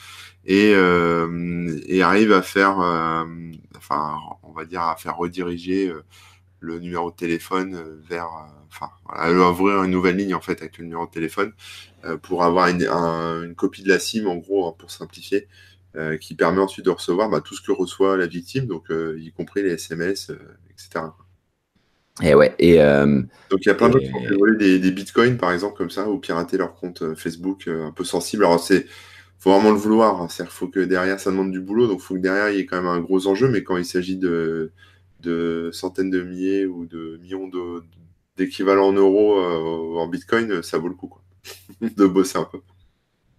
et euh, et arrive à faire, euh, enfin, on va dire à faire rediriger euh, le numéro de téléphone euh, vers, euh, enfin, voilà, ouvrir une nouvelle ligne en fait avec le numéro de téléphone euh, pour avoir une, un- une copie de la SIM, en gros, hein, pour simplifier, euh, qui permet ensuite de recevoir bah, tout ce que reçoit la victime, donc euh, y compris les SMS, euh, etc. Et ouais. Et euh, Donc il y a plein d'autres qui ont fait voler des, des bitcoins, par exemple, comme ça, ou pirater leur compte euh, Facebook euh, un peu sensible. Alors c'est faut vraiment le vouloir, hein. c'est-à-dire faut que derrière ça demande du boulot, donc faut que derrière il y ait quand même un gros enjeu, mais quand il s'agit de, de centaines de milliers ou de millions d'équivalents en euros euh, en bitcoin, ça vaut le coup quoi. de bosser un peu.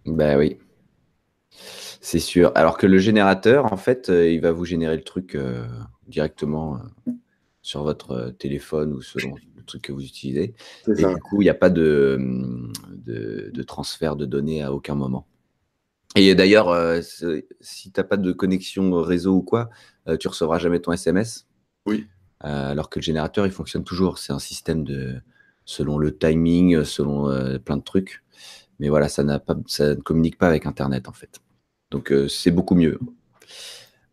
bah oui. C'est sûr. Alors que le générateur, en fait, euh, il va vous générer le truc euh, directement euh, sur votre téléphone ou selon le truc que vous utilisez. Et du coup, il n'y a pas de, de, de transfert de données à aucun moment. Et d'ailleurs, euh, si tu n'as pas de connexion réseau ou quoi, tu recevras jamais ton SMS. Oui. Alors que le générateur, il fonctionne toujours. C'est un système de selon le timing, selon plein de trucs. Mais voilà, ça, n'a pas, ça ne communique pas avec Internet en fait. Donc euh, c'est beaucoup mieux.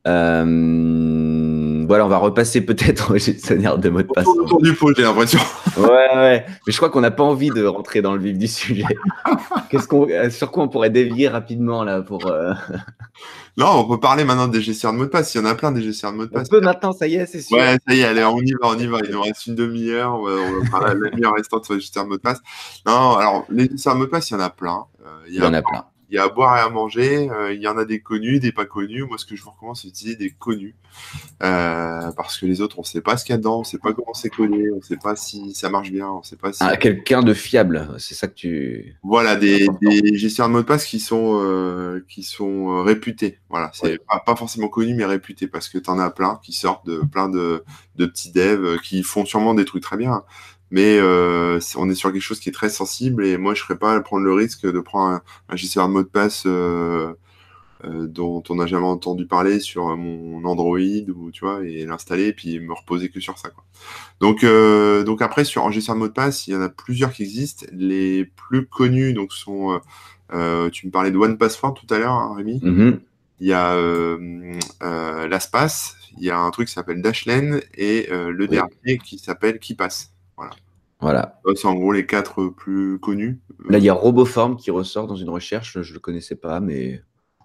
Euh, voilà, on va repasser peut-être au gestionnaire de mots de passe. Autour, du pot, j'ai l'impression. Ouais, ouais. Mais je crois qu'on n'a pas envie de rentrer dans le vif du sujet. Qu'est-ce qu'on, euh, sur quoi on pourrait dévier rapidement là pour. euh, Non, on peut parler maintenant des gestionnaires de mots de passe. Il y en a plein des gestionnaires de mots de On passe. peut maintenant, ça y est, c'est sûr. Ouais, ça y est, allez, on y va, on y va. Il nous reste une demi-heure. On va, on parler la demi-heure restante sur les gestionnaires de mots de passe. Non, alors, les gestionnaires de mots de passe, il y en a plein. Il y en a plein. Il y a à boire et à manger. euh, il y en a des connus, des pas connus. Moi, ce que je vous recommande, c'est d'utiliser des connus. Euh, parce que les autres, on sait pas ce qu'il y a dedans, on sait pas comment c'est connu, on sait pas si ça marche bien, on sait pas si. Ah, quelqu'un de fiable, c'est ça que tu. Voilà, des, des gestionnaires de mots de passe qui sont, euh, qui sont réputés. Voilà, c'est Ouais. pas, pas forcément connu, mais réputés parce que tu en as plein qui sortent de plein de, de petits devs qui font sûrement des trucs très bien. Mais euh, on est sur quelque chose qui est très sensible et moi je serais pas à prendre le risque de prendre un, un gestionnaire de mots de passe euh, euh, dont on n'a jamais entendu parler sur mon Android ou tu vois et l'installer et puis me reposer que sur ça quoi. Donc donc après sur en gestion de mots de passe, il y en a plusieurs qui existent. Les plus connus donc sont tu me parlais de One Password tout à l'heure hein, Rémi. Mhm. Il y a LastPass, il y a un truc qui s'appelle Dashlane et le Oui. dernier qui s'appelle KeePass. Voilà. C'est en gros les quatre plus connus. Là, il y a Roboform qui ressort dans une recherche. Je ne le connaissais pas, mais.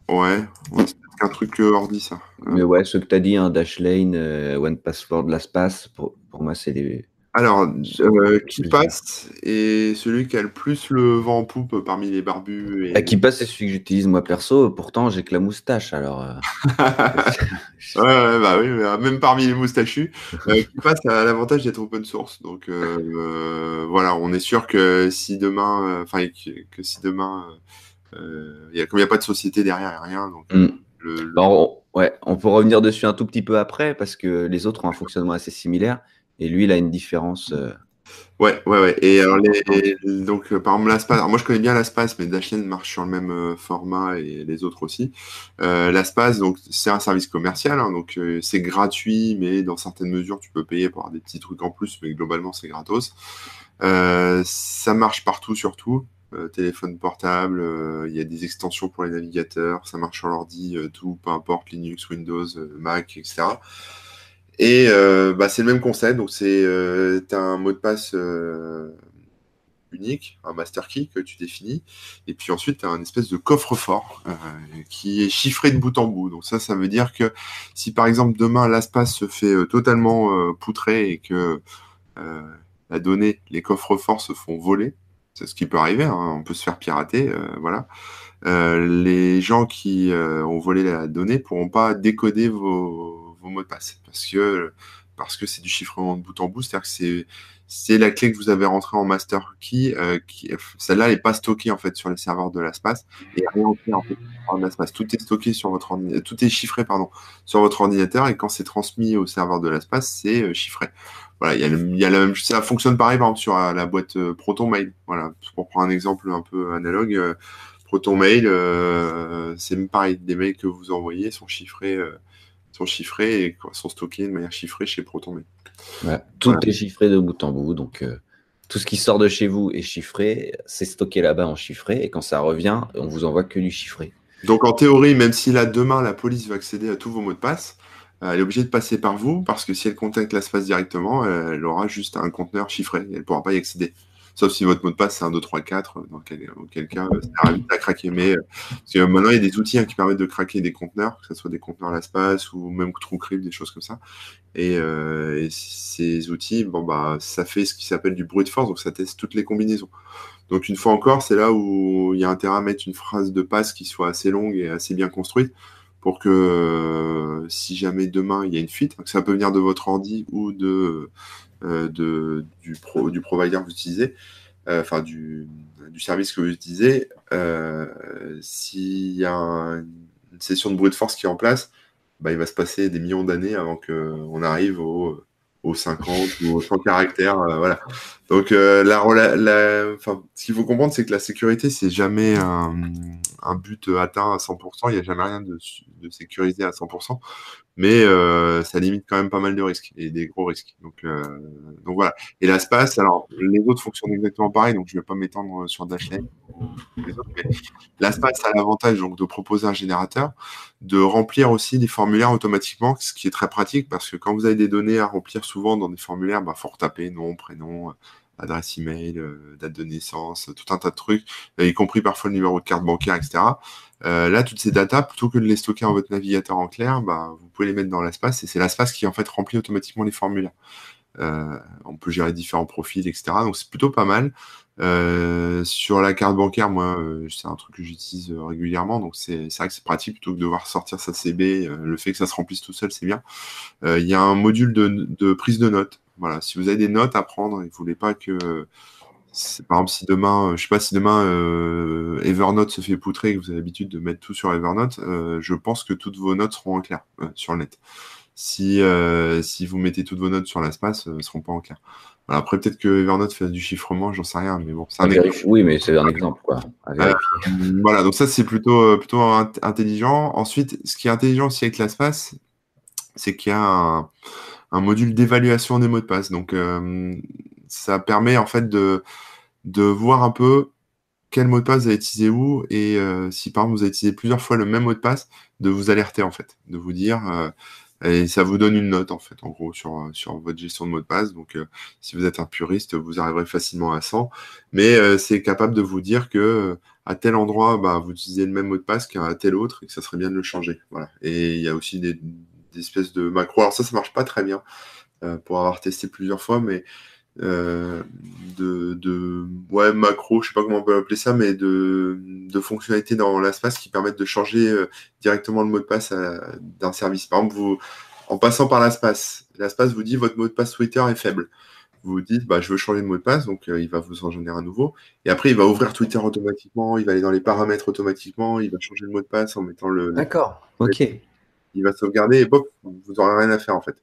Ouais, c'est un truc ordi, ça. Mais ouais, ce que tu as dit, hein, Dashlane, One Password, LastPass, pour, pour moi, c'est les, alors, euh, qui passe est celui qui a le plus le vent en poupe parmi les barbus. Et... Bah, qui passe, c'est celui que j'utilise moi perso. Pourtant, j'ai que la moustache. Alors. Euh. ouais, bah oui, euh, même parmi les moustachus, qui passe a l'avantage d'être open source. Donc voilà, on est sûr que si demain, enfin que, si demain, y a, comme il n'y a pas de société derrière, rien. Donc. Mm. ouais, on peut revenir dessus un tout petit peu après parce que les autres ont un fonctionnement assez similaire. Et lui, il a une différence. Euh, ouais, ouais, ouais. Et alors, les, donc, euh, par exemple, l'ASPAS, moi je connais bien l'ASPAS, mais Dashlane marche sur le même euh, format et les autres aussi. Euh, L'ASPAS, donc, c'est un service commercial, hein, donc c'est gratuit, mais dans certaines mesures, tu peux payer pour avoir des petits trucs en plus, mais globalement, c'est gratos. ça marche partout, surtout. téléphone portable, il y a des extensions pour les navigateurs, ça marche sur l'ordi, tout, peu importe, Linux, Windows, Mac, etc. Et euh, bah, c'est le même concept. Donc, c'est euh, un mot de passe euh, unique, un master key que tu définis. Et puis ensuite, tu as un espèce de coffre-fort qui est chiffré de bout en bout. Donc, ça, ça veut dire que si par exemple demain l'espace se fait totalement poutrer et que la donnée, les coffres-forts se font voler, c'est ce qui peut arriver, hein, on peut se faire pirater, voilà. les gens qui ont volé la donnée pourront pas décoder vos mot de passe parce que parce que c'est du chiffrement de bout en bout, c'est-à-dire que c'est c'est la clé que vous avez rentrée en master key, euh, qui, celle-là n'est pas stockée en fait sur les serveurs de l'espace et rien en fait en l'espace. Tout est stocké sur votre ordinateur, tout est chiffré pardon sur votre ordinateur et quand c'est transmis au serveur de l'espace, c'est euh, chiffré. Voilà, il y, la même, ça fonctionne pareil par exemple sur la, boîte euh, Proton Mail. Voilà, pour prendre un exemple un peu analogue, euh, Proton Mail, c'est pareil, des mails que vous envoyez sont chiffrés sont chiffrés et sont stockés de manière chiffrée chez ProtonMail. tout est chiffré de bout en bout, donc euh, tout ce qui sort de chez vous est chiffré, c'est stocké là-bas en chiffré, et quand ça revient, on vous envoie que du chiffré. Donc en théorie, même si là demain la police va accéder à tous vos mots de passe, euh, elle est obligée de passer par vous parce que si elle contacte l'espace directement, elle aura juste un conteneur chiffré, elle ne pourra pas y accéder. Sauf si votre mot de passe c'est un 2, 3, 4, dans quel, auquel cas euh, ça vite à craquer. Mais euh, parce que maintenant il y a des outils hein, qui permettent de craquer des conteneurs, que ce soit des conteneurs l'espace ou même TrueCrypt, des choses comme ça. Et, euh, ces outils, bon bah ça fait ce qui s'appelle du brute force, donc ça teste toutes les combinaisons. Donc une fois encore, c'est là où il y a intérêt à mettre une phrase de passe qui soit assez longue et assez bien construite pour que si jamais demain il y a une fuite, que ça peut venir de votre ordi ou de euh, de, du, pro, du provider vous utilisez, euh, enfin du, du, service que vous utilisez, euh, s'il y a une session de brute force qui est en place, bah, il va se passer des millions d'années avant qu'on arrive au, aux 50 ou aux 100 caractères. voilà. Donc, la, la, ce qu'il faut comprendre, c'est que la sécurité, c'est jamais un, un, but atteint à 100%. Il n'y a jamais rien de, de sécurisé à 100% mais euh, ça limite quand même pas mal de risques et des gros risques. Donc, euh, donc voilà. Et l'espace, alors les autres fonctionnent exactement pareil, donc je ne vais pas m'étendre sur Dashlane. L'espace a l'avantage donc de proposer un générateur, de remplir aussi des formulaires automatiquement, ce qui est très pratique parce que quand vous avez des données à remplir souvent dans des formulaires, bah, faut retaper nom, prénom, adresse email, euh, date de naissance, tout un tas de trucs, y compris parfois le numéro de carte bancaire, etc. Euh, là, toutes ces datas, plutôt que de les stocker dans votre navigateur en clair, bah, vous pouvez les mettre dans l'espace et c'est l'espace qui en fait remplit automatiquement les formulaires. Euh, on peut gérer différents profils, etc. Donc c'est plutôt pas mal. Euh, sur la carte bancaire, moi, c'est un truc que j'utilise régulièrement, donc c'est vrai que c'est pratique plutôt que de devoir sortir sa CB. le fait que ça se remplisse tout seul, c'est bien. Il y a un module de, prise de notes. Voilà, si vous avez des notes à prendre et vous voulez pas que par exemple, si demain, euh, je sais pas si demain euh, Evernote se fait poutrer et que vous avez l'habitude de mettre tout sur Evernote, euh, je pense que toutes vos notes seront en clair sur le net. Si, si vous mettez toutes vos notes sur l'espace, elles ne seront pas en clair. après, peut-être que Evernote fait du chiffrement, j'en sais rien, mais bon, c'est un exemple. Oui, mais c'est un exemple, quoi. voilà, donc ça, c'est plutôt, plutôt intelligent. Ensuite, ce qui est intelligent aussi avec l'espace, c'est qu'il y a un, un module d'évaluation des mots de passe. Donc, ça permet en fait de, de voir un peu quel mot de passe vous avez utilisé où et euh, si par exemple vous avez utilisé plusieurs fois le même mot de passe, de vous alerter en fait, de vous dire euh, Et ça vous donne une note, en fait, en gros, sur, sur votre gestion de mot de passe. Donc, si vous êtes un puriste, vous arriverez facilement à 100. Mais c'est capable de vous dire que à tel endroit, bah, vous utilisez le même mot de passe qu'à tel autre et que ça serait bien de le changer. Voilà. Et il y a aussi des, espèces de macros. Alors ça, ça marche pas très bien pour avoir testé plusieurs fois, mais euh, de, de, ouais, macro, je sais pas comment on peut appeler ça, mais de, de fonctionnalités dans l'espace qui permettent de changer euh, directement le mot de passe d'un service. Par exemple, vous, en passant par l'espace, l'espace vous dit votre mot de passe Twitter est faible. Vous vous dites, bah, je veux changer de mot de passe, donc euh, il va vous en générer un nouveau. Et après, il va ouvrir Twitter automatiquement, il va aller dans les paramètres automatiquement, il va changer le mot de passe en mettant le. D'accord, ok. Il va sauvegarder et pop, vous n'aurez rien à faire en fait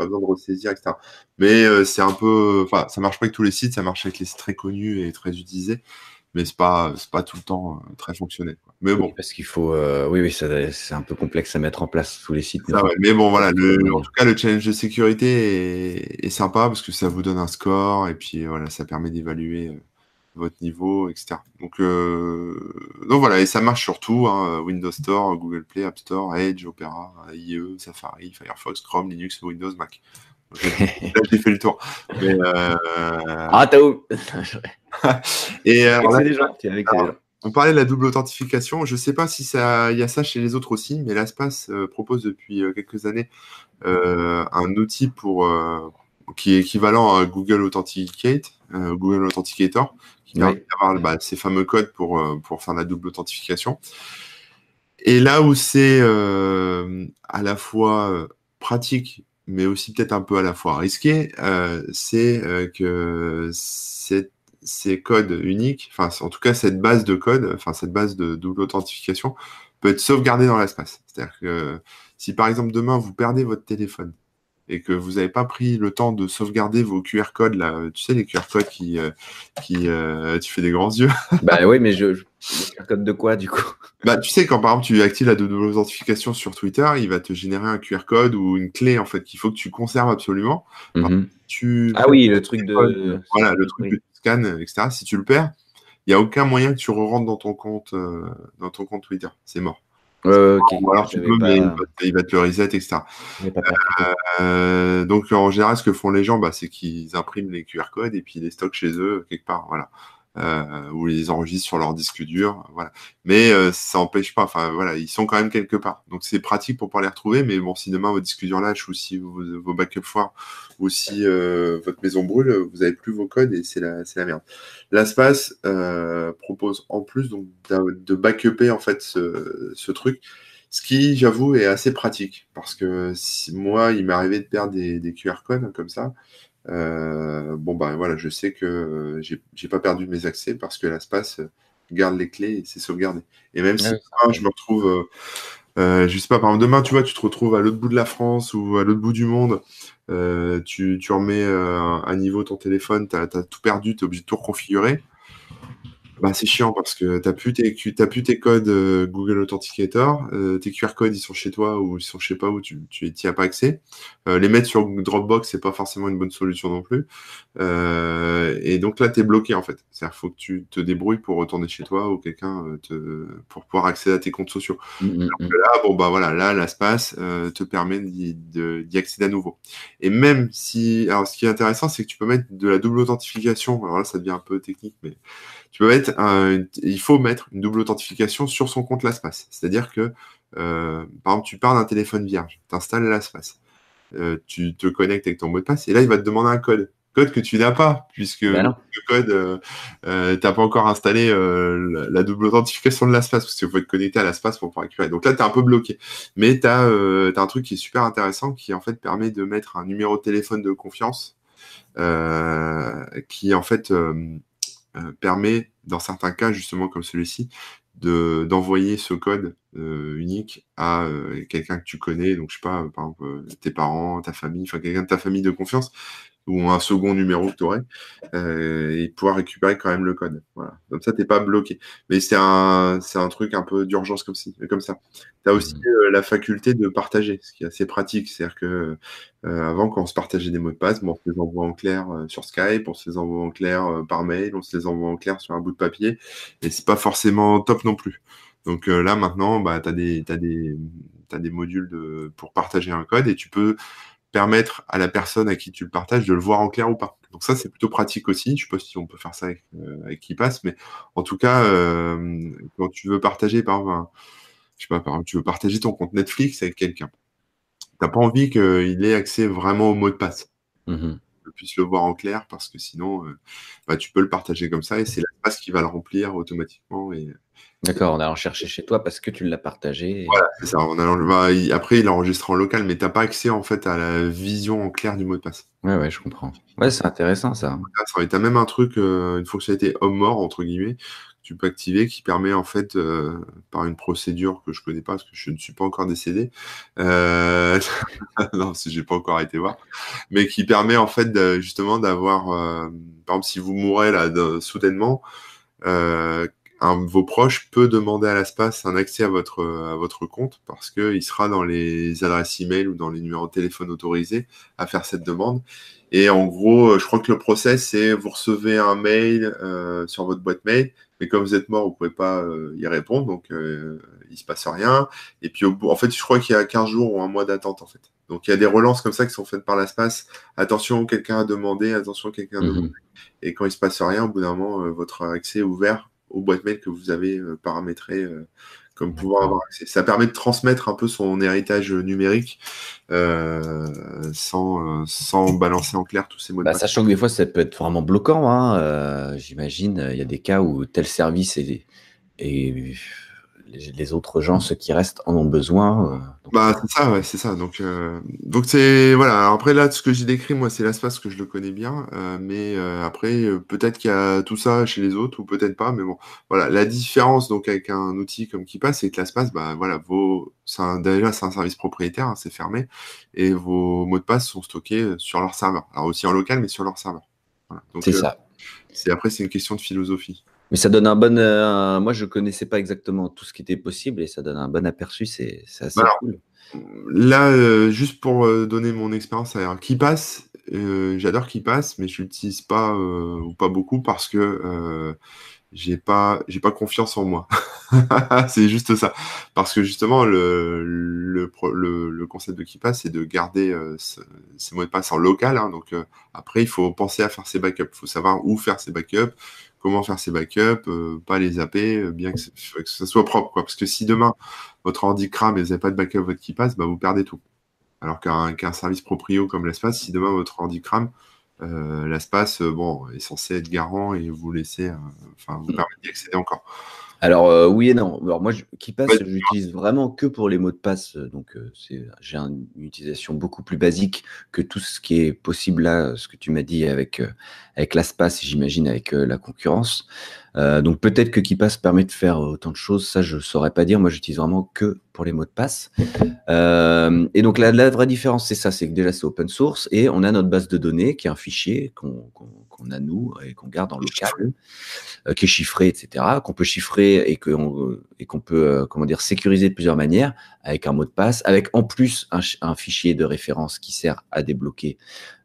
pas besoin de ressaisir, etc. Mais euh, c'est un peu, enfin, ça marche pas avec tous les sites, ça marche avec les sites très connus et très utilisés, mais c'est pas, c'est pas tout le temps euh, très fonctionnel. Mais bon. parce qu'il faut, euh, oui, oui, c'est un peu complexe à mettre en place tous les sites. Mais, bon, voilà, en tout cas, le challenge de sécurité est, sympa parce que ça vous donne un score et puis voilà, ça permet d'évaluer votre niveau, etc. Donc, euh, donc voilà, et ça marche surtout hein, Windows Store, Google Play, App Store, Edge, Opera, IE, Safari, Firefox, Chrome, Linux, Windows, Mac. là, j'ai fait le tour. Mais, euh... Ah, t'as où? Et euh, on parlait de la double authentification. Je ne sais pas si il y a ça chez les autres aussi, mais l'Aspace euh, propose depuis quelques années un outil pour qui est équivalent à Google Authenticate, Google Authenticator, qui permet d'avoir bah, ces fameux codes pour, euh, pour faire la double authentification. Et là où c'est euh, à la fois euh, pratique, mais aussi peut-être un peu à la fois risqué, c'est que ces codes uniques, enfin en tout cas cette base de code, enfin cette base de double authentification, peut être sauvegardée dans l'espace. C'est-à-dire que si par exemple demain vous perdez votre téléphone et que vous n'avez pas pris le temps de sauvegarder vos QR codes, là, tu sais, les QR codes qui. Euh, qui euh, tu fais des grands yeux. bah oui, mais je, Les QR code de quoi, du coup? Bah, tu sais, quand par exemple tu actives la double authentification sur Twitter, il va te générer un QR code ou une clé, en fait, qu'il faut que tu conserves absolument. Mhm. tu... Ah oui, le truc de. Voilà, le truc de scan, etc. Si tu le perds, il n'y a aucun moyen que tu re rentres dans ton compte, euh, dans ton compte Twitter. C'est mort. Euh, alors tu peux, mais il va, te le reset, etc. Euh, donc en général, ce que font les gens, bah, c'est qu'ils impriment les QR codes et puis ils les stockent chez eux quelque part. Voilà euh, ou les enregistrent sur leur disque dur, voilà. Mais euh, ça n'empêche pas, enfin voilà, ils sont quand même quelque part. Donc c'est pratique pour pouvoir les retrouver, mais bon, si demain votre disque dur lâche ou si vos, backups foirent ou si euh, votre maison brûle, vous n'avez plus vos codes et c'est la, c'est la merde. L'Aspace euh, propose en plus donc de backuper en fait ce, ce truc. Ce qui, j'avoue, est assez pratique parce que si, moi, il m'est arrivé de perdre des, des QR codes comme ça. Euh, bon, ben voilà, je sais que euh, j'ai pas perdu mes accès parce que l'espace garde les clés et c'est sauvegardé. Et même si je me retrouve, euh, je sais pas, par exemple, demain, tu vois, tu te retrouves à l'autre bout de la France ou à l'autre bout du monde, tu, tu remets à niveau ton téléphone, tu as, tout perdu, tu es obligé de tout reconfigurer. Bah, c'est chiant parce que tu n'as plus, plus, tes codes euh, Google Authenticator, euh, tes QR codes ils sont chez toi ou ils sont je sais pas où, tu n'y as pas accès. Euh, les mettre sur Dropbox, c'est pas forcément une bonne solution non plus. et donc là, tu es bloqué en fait. C'est-à-dire faut que tu te débrouilles pour retourner chez toi ou quelqu'un te, pour pouvoir accéder à tes comptes sociaux. Mmh. là, bon, bah voilà, là, l'espace te permet d'y accéder à nouveau. Et même si. Alors, ce qui est intéressant, c'est que tu peux mettre de la double authentification. Alors là, ça devient un peu technique, mais tu peux mettre il faut mettre une double authentification sur son compte LastPass. C'est-à-dire que, euh, par exemple, tu pars d'un téléphone vierge, tu installes LastPass, euh, tu te connectes avec ton mot de passe, et là, il va te demander un code. Code que tu n'as pas, puisque ben le code, euh, euh tu n'as pas encore installé la, double authentification de LastPass, parce qu'il faut être connecté à LastPass pour pouvoir récupérer. Donc là, tu es un peu bloqué. Mais tu as, as, un truc qui est super intéressant, qui en fait permet de mettre un numéro de téléphone de confiance, qui en fait euh, permet, dans certains cas, justement comme celui-ci, d'envoyer ce code euh, unique à euh, quelqu'un que tu connais, donc je sais pas, par exemple tes parents, ta famille, enfin quelqu'un de ta famille de confiance, ou un second numéro que tu aurais, euh, et pouvoir récupérer quand même le code. Voilà. Comme ça, tu n'es pas bloqué. Mais c'est un, un truc un peu d'urgence comme, si, comme ça. Tu as aussi mmh. euh, la faculté de partager, ce qui est assez pratique. C'est-à-dire que euh, avant, quand on se partageait des mots de passe, bon, on se les envoie en clair sur Skype, on se les envoie en clair par mail, on se les envoie en clair sur un bout de papier, et c'est pas forcément top non plus. Donc là, maintenant, bah, tu as des, as des as des modules de, pour partager un code et tu peux permettre à la personne à qui tu le partages de le voir en clair ou pas. Donc ça, c'est plutôt pratique aussi. Je sais pas si on peut faire ça avec, euh, avec qui passe, mais en tout cas, euh, quand tu veux partager, par exemple, je sais pas, par exemple, tu veux partager ton compte Netflix avec quelqu'un, t'as pas envie qu'il ait accès vraiment au mot de passe. Mmh puisse le voir en clair parce que sinon, euh, bah, tu peux le partager comme ça et c'est l'espace qui va le remplir automatiquement. Et, D'accord, on allant chercher chez toi parce que tu l'as partagé. Voilà, c'est ça. Bah, après, il enregistre en local, mais tu n'as pas accès en fait à la vision en clair du mot de passe. Ouais, ouais, je comprends. Ouais, c'est intéressant ça. Tu as même un truc, euh, une fonctionnalité homme-mort, entre guillemets, tu peux activer qui permet en fait euh, par une procédure que je connais pas parce que je ne suis pas encore décédé euh... non si j'ai pas encore été voir mais qui permet en fait justement d'avoir par exemple si vous mourrez là soudainement un, vos proches peut demander à l'espace un accès à votre à votre compte parce que il sera dans les adresses email ou dans les numéros de téléphone autorisés à faire cette demande et en gros je crois que le process c'est vous recevez un mail sur votre boîte mail mais comme vous êtes mort, vous ne pouvez pas euh, y répondre, donc euh, il ne se passe rien. Et puis, au bout, en fait, je crois qu'il y a 15 jours ou un mois d'attente, en fait. Donc, il y a des relances comme ça qui sont faites par l'espace. Attention, quelqu'un a demandé, attention, quelqu'un a mhm. demandé. Et quand il ne se passe rien, au bout d'un moment, euh, votre accès est ouvert aux boîtes mail que vous avez paramétrées comme pouvoir avoir accès. Ça permet de transmettre un peu son héritage numérique euh, sans, sans balancer en clair tous ces mots de bah, Sachant que des fois, ça peut être vraiment bloquant. Hein, euh, j'imagine, il y a des cas où tel service est, est les, autres gens, ceux qui restent, en ont besoin. Euh, bah, c'est ça, ouais, c'est ça. Donc, euh, donc c'est voilà. après là, ce que j'ai décrit, moi, c'est l'espace que je le connais bien, euh, mais après, peut-être qu'il y a tout ça chez les autres ou peut-être pas. Mais bon, voilà. La différence donc avec un outil comme KeePass, c'est que l'espace, bah voilà, vos, déjà c'est un service propriétaire, hein, c'est fermé, et vos mots de passe sont stockés sur leur serveur. Alors aussi en local, mais sur leur serveur. Voilà. C'est ça. C'est après, c'est une question de philosophie. Mais ça donne un bon. Euh, moi, je connaissais pas exactement tout ce qui était possible et ça donne un bon aperçu. C'est assez cool. Là, euh, juste pour euh, donner mon expérience, qui passe, j'adore qui passe, mais je l'utilise pas ou pas beaucoup parce que j'ai pas j'ai pas confiance en moi. c'est juste ça. Parce que justement, le, le, le, concept de KeePass, c'est de garder ses mots de passe en local. Hein. donc après, il faut penser à faire ses backups. Il faut savoir où faire ses backups, comment faire ses backups, euh, pas les zapper, euh, bien que, ce soit propre. Parce que si demain, votre ordi crame et vous n'avez pas de backup votre passe, bah, vous perdez tout. Alors qu'un service proprio comme l'espace, si demain votre ordi crame, euh, l'espace bon, est censé être garant et vous laisser, enfin, vous mm. permettre d'y accéder encore. Alors oui et non. Alors moi, qui passe, je j'utilise vraiment que pour les mots de passe. Donc j'ai une utilisation beaucoup plus basique que tout ce qui est possible là, ce que tu m'as dit avec avec l'espace, j'imagine avec la concurrence. Donc peut-être que qui passe permet de faire autant de choses. Ça, je saurais pas dire. Moi, j'utilise vraiment que pour les mots de passe. et donc la, la vraie différence, c'est ça, c'est que déjà c'est open source et on a notre base de données qui est un fichier qu'on a nous et qu'on garde en local, euh, qui est chiffré, etc., qu'on peut chiffrer et qu'on peut euh, comment dire sécuriser de plusieurs manières avec un mot de passe, avec en plus un, fichier de référence qui sert à débloquer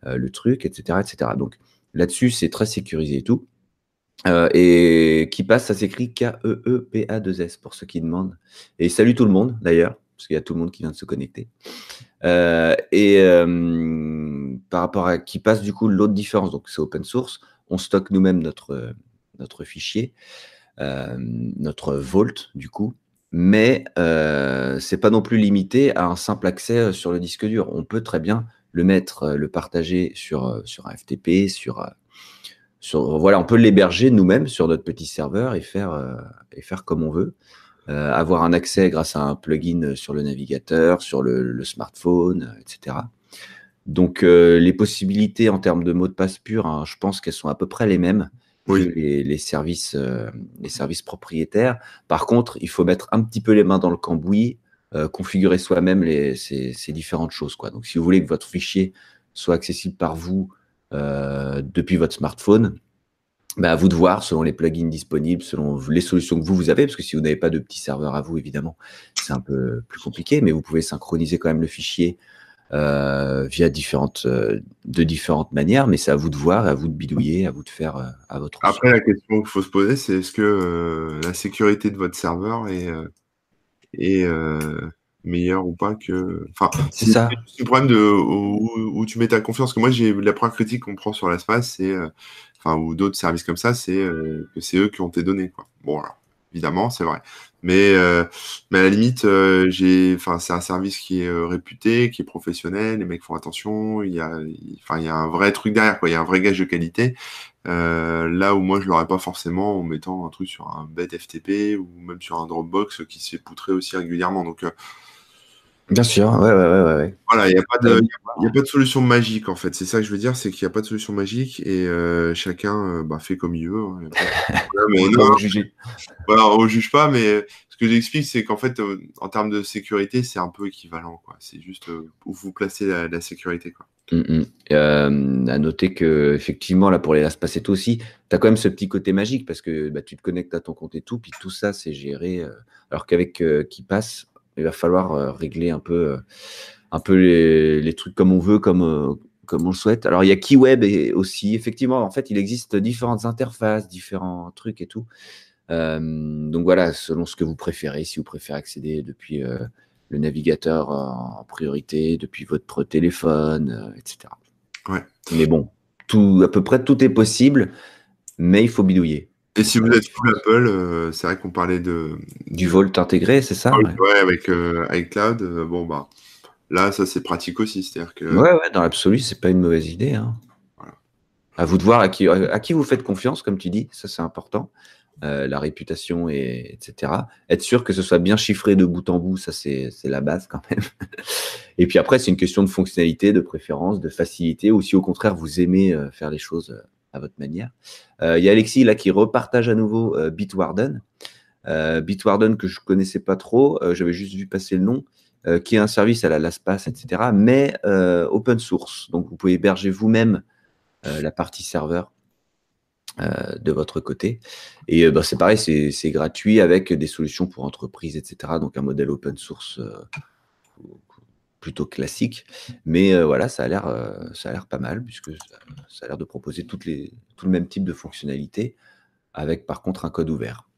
euh, le truc, etc., etc. Donc là-dessus, c'est très sécurisé et tout. Et qui passe, ça s'écrit K-E-E-P-A-2-S pour ceux qui demandent. Et salut tout le monde d'ailleurs, parce qu'il y a tout le monde qui vient de se connecter. et par rapport à qui passe, du coup, l'autre différence, donc c'est open source, on stocke nous-mêmes notre, notre fichier, euh, notre Vault, du coup, mais euh, c'est pas non plus limité à un simple accès euh, sur le disque dur. On peut très bien le mettre, euh, le partager sur, sur un FTP, sur, sur voilà, on peut l'héberger nous-mêmes sur notre petit serveur et faire, et faire comme on veut. avoir un accès grâce à un plugin sur le navigateur, sur le, le smartphone, etc. Donc euh, les possibilités en termes de mots de passe pur, hein, je pense qu'elles sont à peu près les mêmes que les, services, euh, les services propriétaires. Par contre, il faut mettre un petit peu les mains dans le cambouis, euh, configurer soi-même ces, ces, différentes choses. Quoi. Donc si vous voulez que votre fichier soit accessible par vous depuis votre smartphone, bah, à vous de voir selon les plugins disponibles, selon les solutions que vous, vous avez, parce que si vous n'avez pas de petit serveur à vous, évidemment, c'est un peu plus compliqué, mais vous pouvez synchroniser quand même le fichier euh, via différentes, euh, de différentes manières, mais c'est à vous de voir, à vous de bidouiller, à vous de faire euh, à votre. Après, la question qu'il faut se poser, c'est est-ce que la sécurité de votre serveur est, est, meilleur ou pas que. Enfin, c'est ça. C'est le problème de où, tu mets ta confiance. que moi, j'ai la première critique qu'on prend sur l'espace, c'est, euh, enfin, ou d'autres services comme ça, c'est euh, que c'est eux qui ont tes données, quoi. Bon, alors, évidemment, c'est vrai. Mais, euh, mais à la limite, j'ai, enfin, c'est un service qui est réputé, qui est professionnel. Les mecs font attention. Il y a, enfin, il y a un vrai truc derrière, quoi. Il y a un vrai gage de qualité. là où moi je l'aurais pas forcément en mettant un truc sur un bête FTP ou même sur un Dropbox qui se fait poutrer aussi régulièrement. Donc Bien sûr, ouais, ouais, ouais. ouais. Voilà, il n'y a, pas de, y a pas de solution magique en fait. C'est ça que je veux dire, c'est qu'il n'y a pas de solution magique et euh, chacun euh, bah, fait comme il veut. Hein. mais on. Voilà, on juge pas, mais ce que j'explique, c'est qu'en fait, euh, en termes de sécurité, c'est un peu équivalent. C'est juste où vous placez la, sécurité. Quoi. Mmh, mmh. à noter que effectivement, là, pour les LastPass et tout aussi, tu as quand même ce petit côté magique parce que bah, tu te connectes à ton compte et tout, puis tout ça, c'est géré. alors qu'avec qui passe il va falloir euh, régler un peu, euh, un peu les, trucs comme on veut, comme, euh, comme on le souhaite. Alors, il y a KeyWeb et aussi, effectivement, en fait, il existe différentes interfaces, différents trucs et tout. donc voilà, selon ce que vous préférez, si vous préférez accéder depuis le navigateur en priorité, depuis votre téléphone, etc. Ouais. Mais bon, tout, à peu près tout est possible, mais il faut bidouiller. Et si vous êtes full Apple, euh, c'est vrai qu'on parlait de. Du Volt intégré, c'est ça Ouais, avec euh, iCloud. Euh, bon, bah, là, ça, c'est pratique aussi. C'est-à-dire que. Ouais, ouais, dans l'absolu, c'est pas une mauvaise idée. Hein. À vous de voir à qui, à qui vous faites confiance, comme tu dis, ça, c'est important. la réputation, et, etc. Être sûr que ce soit bien chiffré de bout en bout, ça, c'est la base quand même. et puis après, c'est une question de fonctionnalité, de préférence, de facilité, ou si au contraire, vous aimez faire les choses à votre manière. Euh, il y a Alexis là qui repartage à nouveau euh, Bitwarden. Euh, Bitwarden que je connaissais pas trop, j'avais juste vu passer le nom, qui est un service à la LastPass, etc., mais open source. Donc vous pouvez héberger vous-même la partie serveur de votre côté. Et bah, c'est pareil, c'est gratuit avec des solutions pour entreprises, etc. Donc un modèle open source plutôt classique. Mais euh, voilà, ça a l'air, euh, ça a l'air pas mal puisque ça, a l'air de proposer toutes les, tout le même type de fonctionnalités avec par contre un code ouvert.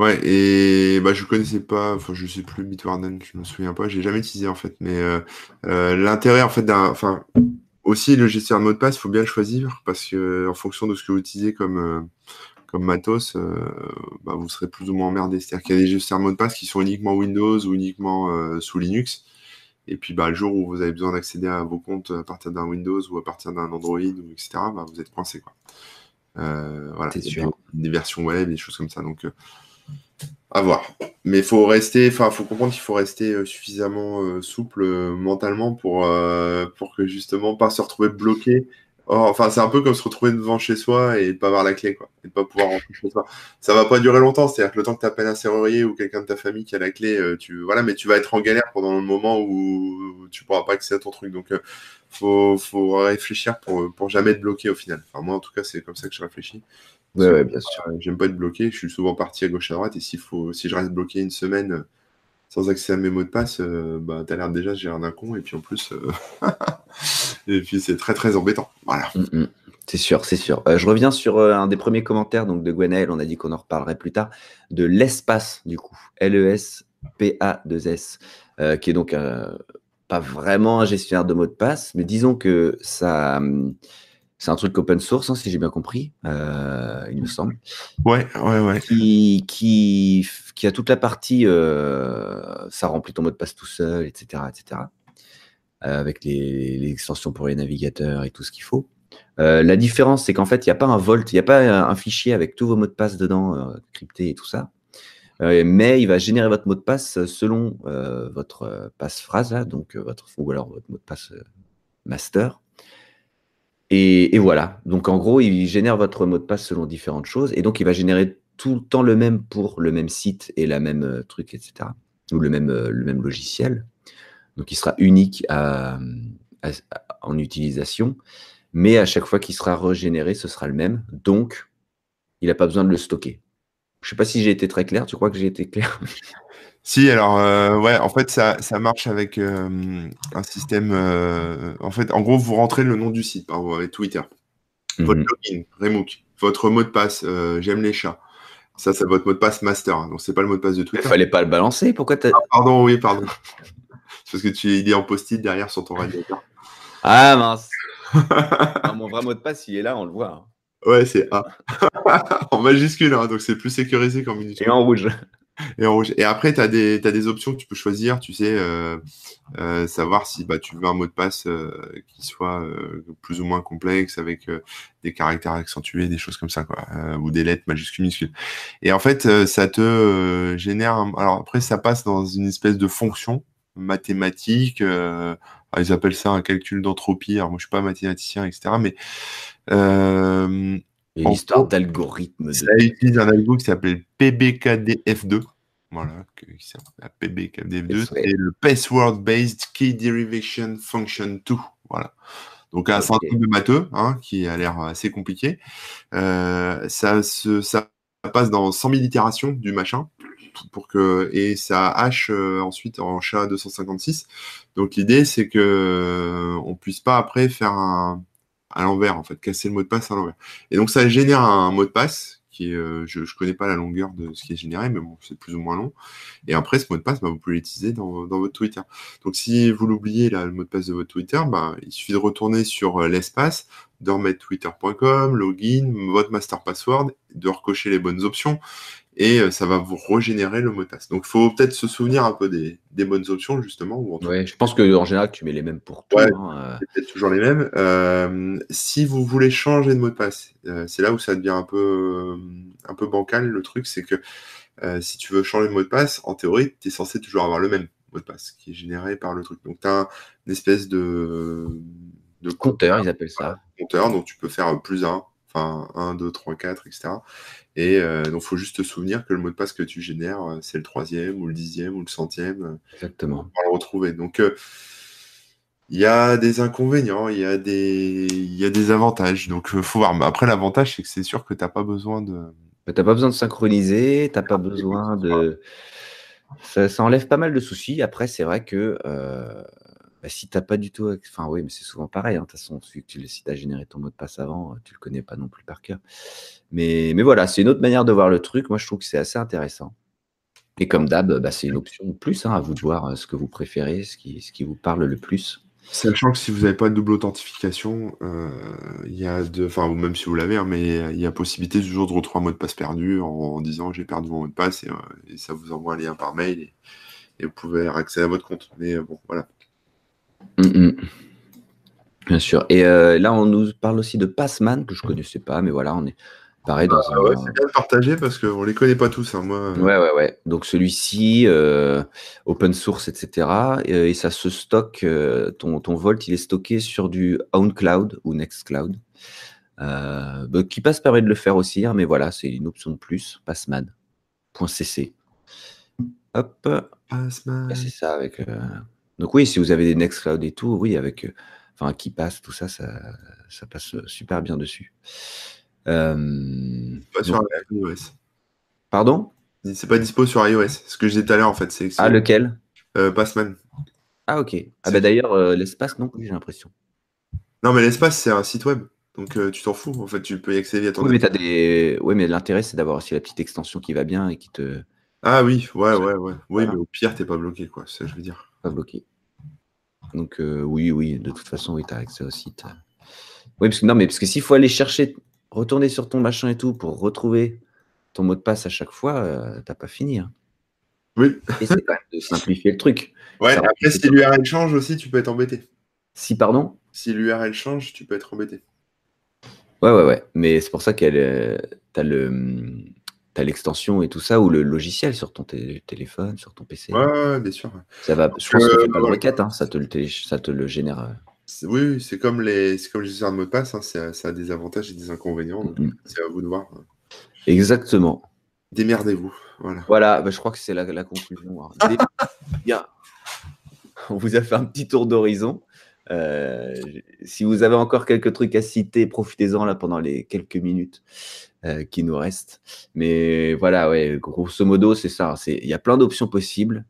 Ouais, et bah, je connaissais pas, enfin, je sais plus Bitwarden, je me souviens pas, j'ai jamais utilisé en fait, mais euh, l'intérêt en fait d'un, enfin, aussi le gestionnaire de mot de passe, faut bien le choisir parce que en fonction de ce que vous utilisez comme, comme matos, bah, vous serez plus ou moins emmerdé. C'est-à-dire qu'il y a des gestionnaires de mot de passe qui sont uniquement Windows ou uniquement sous Linux. Et puis, bah, le jour où vous avez besoin d'accéder à vos comptes à partir d'un Windows ou à partir d'un Android, ou etc., bah, vous êtes coincé. Quoi. Euh, voilà, Des, versions web, des choses comme ça. Donc, euh, à voir. Mais il faut rester, enfin, faut comprendre qu'il faut rester euh, suffisamment souple mentalement pour, pour que justement pas se retrouver bloqué enfin, c'est un peu comme se retrouver devant chez soi et pas avoir la clé, quoi. Et pas pouvoir rentrer chez soi. Ça va pas durer longtemps. C'est-à-dire que le temps que tu appelles un serrurier ou quelqu'un de ta famille qui a la clé, euh, tu, voilà, mais tu vas être en galère pendant le moment où tu pourras pas accéder à ton truc. Donc, euh, faut, réfléchir pour, pour jamais être bloqué au final. Enfin, moi, en tout cas, c'est comme ça que je réfléchis. Ouais, bien sûr. J'aime pas être bloqué. Je suis souvent parti à gauche à droite et s'il faut, si je reste bloqué une semaine, sans accès à mes mots de passe, euh, bah, tu as l'air déjà de gérer un con, et puis en plus, euh, et puis c'est très très embêtant. Voilà. Mm, mm. C'est sûr, c'est sûr. Euh, je reviens sur un des premiers commentaires donc de Gwenaël, on a dit qu'on en reparlerait plus tard, de l'espace du coup, L-E-S-P-A-2-S, qui est donc pas vraiment un gestionnaire de mots de passe, mais disons que ça, hum, c'est un truc open source, hein, si j'ai bien compris, euh, il me semble. Ouais, ouais, ouais. Qui, qui, qui a toute la partie, euh, ça remplit ton mot de passe tout seul, etc., etc. Euh, avec les, extensions pour les navigateurs et tout ce qu'il faut. la différence, c'est qu'en fait, il n'y a pas un volt, il n'y a pas un, fichier avec tous vos mots de passe dedans, cryptés et tout ça. mais il va générer votre mot de passe selon votre passe-phrase, donc votre, ou alors votre mot de passe master. Et, voilà. Donc en gros, il génère votre mot de passe selon différentes choses. Et donc il va générer tout le temps le même pour le même site et la même euh, truc, etc. Ou le même, euh, le même logiciel. Donc il sera unique en utilisation. Mais à chaque fois qu'il sera régénéré, ce sera le même. Donc, il n'a pas besoin de le stocker. Je ne sais pas si j'ai été très clair. Tu crois que j'ai été clair? Si, alors, euh, ouais, en fait, ça, ça marche avec euh, un système. Euh, en fait, en gros, vous rentrez le nom du site, par exemple, avec Twitter. Votre mhm. login, Remook. Votre mot de passe, j'aime les chats. Ça, c'est votre mot de passe master. Donc, c'est pas le mot de passe de Twitter. Il fallait pas le balancer. Pourquoi tu ah, Pardon, oui, pardon. parce que tu il est en post-it derrière sur ton radiateur. Ah mince. mon vrai mot de passe, il est là, on le voit. Hein. Ouais, c'est A. en majuscule, hein, donc c'est plus sécurisé qu'en minuscule. Et en rouge. Et en rouge. Et après, tu as, des options que tu peux choisir, tu sais, euh, euh, savoir si bah, tu veux un mot de passe euh, qui soit plus ou moins complexe, avec des caractères accentués, des choses comme ça, quoi, ou des lettres majuscules, minuscules. Et en fait, ça te génère. Alors après, ça passe dans une espèce de fonction mathématique. ils appellent ça un calcul d'entropie. Alors moi, je suis pas mathématicien, etc. Mais une histoire d'algorithme. Ça utilise un algo qui s'appelle PBKDF2. Voilà, qui s'appelle PBKDF2. C'est le Password-Based Key Derivation Function 2. Voilà. Donc, un okay. truc de matheux, hein, qui a l'air assez compliqué. Euh, ça, se, ça passe dans 100 000 itérations du machin. Pour que, et ça hache euh, ensuite en SHA-256. Donc, l'idée, c'est que euh, on puisse pas après faire un à l'envers, en fait, casser le mot de passe à l'envers. Et donc, ça génère un mot de passe qui euh, je ne connais pas la longueur de ce qui est généré, mais bon, c'est plus ou moins long. Et après, ce mot de passe, bah, vous pouvez l'utiliser dans, votre Twitter. Donc, si vous l'oubliez, le mot de passe de votre Twitter, bah, il suffit de retourner sur l'espace, de remettre twitter.com, login, votre master password, de recocher les bonnes options et euh, ça va vous régénérer le mot de passe. Donc, il faut peut-être se souvenir un peu des, bonnes options, justement. Oui, je pense qu'en général, tu mets les mêmes pour tout. Ouais, hein, euh. peut-être toujours les mêmes. Euh, si vous voulez changer de mot de passe, c'est là où ça devient un peu, un peu bancal. Le truc, c'est que si tu veux changer de mot de passe, en théorie, tu es censé toujours avoir le même mot de passe qui est généré par le truc. Donc, tu as une espèce de. de compteur, ils appellent ça. Compteur, donc tu peux faire plus un, enfin 1, 2, 3, 4, etc. Et euh, donc, il faut juste te souvenir que le mot de passe que tu génères, euh, c'est le troisième, ou le dixième, ou le centième. Euh, Exactement. Pour le retrouver. Donc, il y a des inconvénients, il y, a des... y a des avantages. Donc, il faut voir. Mais après, l'avantage, c'est que c'est sûr que tu n'as pas besoin de. Tu n'as pas besoin de synchroniser, tu n'as pas besoin de. Ça, ça, enlève pas mal de soucis. Après, c'est vrai que bah, si tu n'as pas du tout. Enfin, oui, mais c'est souvent pareil. Hein, de toute façon, si tu as généré ton mot de passe avant, tu le connais pas non plus par cœur. Mais, mais voilà, c'est une autre manière de voir le truc. Moi, je trouve que c'est assez intéressant. Et comme d'hab, bah, c'est une option de plus. Hein, à vous de voir ce que vous préférez, ce qui, ce qui vous parle le plus. Sachant que si vous n'avez pas de double authentification, euh, il y a de, enfin, ou même si vous l'avez, hein, mais il y a possibilité toujours de retrouver un mot de passe perdu en, disant j'ai perdu mon mot de passe et, euh, ça vous envoie un lien par mail et, et, vous pouvez accéder à votre compte. Mais bon, voilà. Mm, mm. Bien sûr. Et euh, là, on nous parle aussi de Passman, que je ne connaissais pas, mais voilà, on est pareil dans ah, ouais, C'est bien de partager parce qu'on ne les connaît pas tous. Hein, moi. Euh. Ouais, ouais, ouais. Donc celui-ci, euh, open source, etc. Et, ça se stocke, ton, ton Volt, il est stocké sur du OwnCloud ou Nextcloud. Bah, qui passe permet de le faire aussi, hein, mais voilà, c'est une option de plus, passman.cc. Hop. Passman. C'est ça avec. Donc oui, si vous avez des Nextcloud et tout, oui, avec euh, enfin qui passe, tout ça, ça, ça passe super bien dessus. Euh, pas sur iOS. Pardon? C'est pas dispo sur iOS. Ce que je disais tout à l'heure, en fait, c'est. Ah, lequel? Euh, Passman. Ah, ok. Ah, bah d'ailleurs, l'espace, non plus, j'ai l'impression. Non, mais l'espace, c'est un site web. Donc tu t'en fous, en fait, tu peux y accéder à ton. Oui, mais, des... oui, mais l'intérêt, c'est d'avoir aussi la petite extension qui va bien et qui te. Ah oui, ouais, ouais, ouais. Oui, mais au pire, t'es pas bloqué, quoi, ça je veux dire. Pas bloqué. Donc euh, oui, oui, de toute façon, oui, tu as accès au site. Oui, parce que non, mais parce que s'il faut aller chercher, retourner sur ton machin et tout pour retrouver ton mot de passe à chaque fois, euh, t'as pas fini. Hein. Oui. Et c'est quand même de simplifier le truc. Ouais, après, si l'URL change aussi, tu peux être embêté. Si, pardon? Si l'URL change, tu peux être embêté. Ouais, ouais, ouais. Mais c'est pour ça qu'elle, euh, as le, as l'extension et tout ça, ou le logiciel sur ton téléphone, sur ton PC. Ouais, bien sûr. Ça va, je pense que c'est pas de requête, hein, ça, te le ça te le génère. Euh. Oui, c'est comme les, c'est comme les de mot de passe, hein, ça a des avantages et des inconvénients. Mm-hmm. C'est à vous de voir. Exactement. Démerdez-vous. Voilà. Voilà, bah, je crois que c'est la, la, conclusion. Hein. Bien. On vous a fait un petit tour d'horizon. Euh, si vous avez encore quelques trucs à citer, profitez-en là pendant les quelques minutes euh, qui nous restent. Mais voilà, grosso modo, c'est ça. Il y a plein d'options possibles.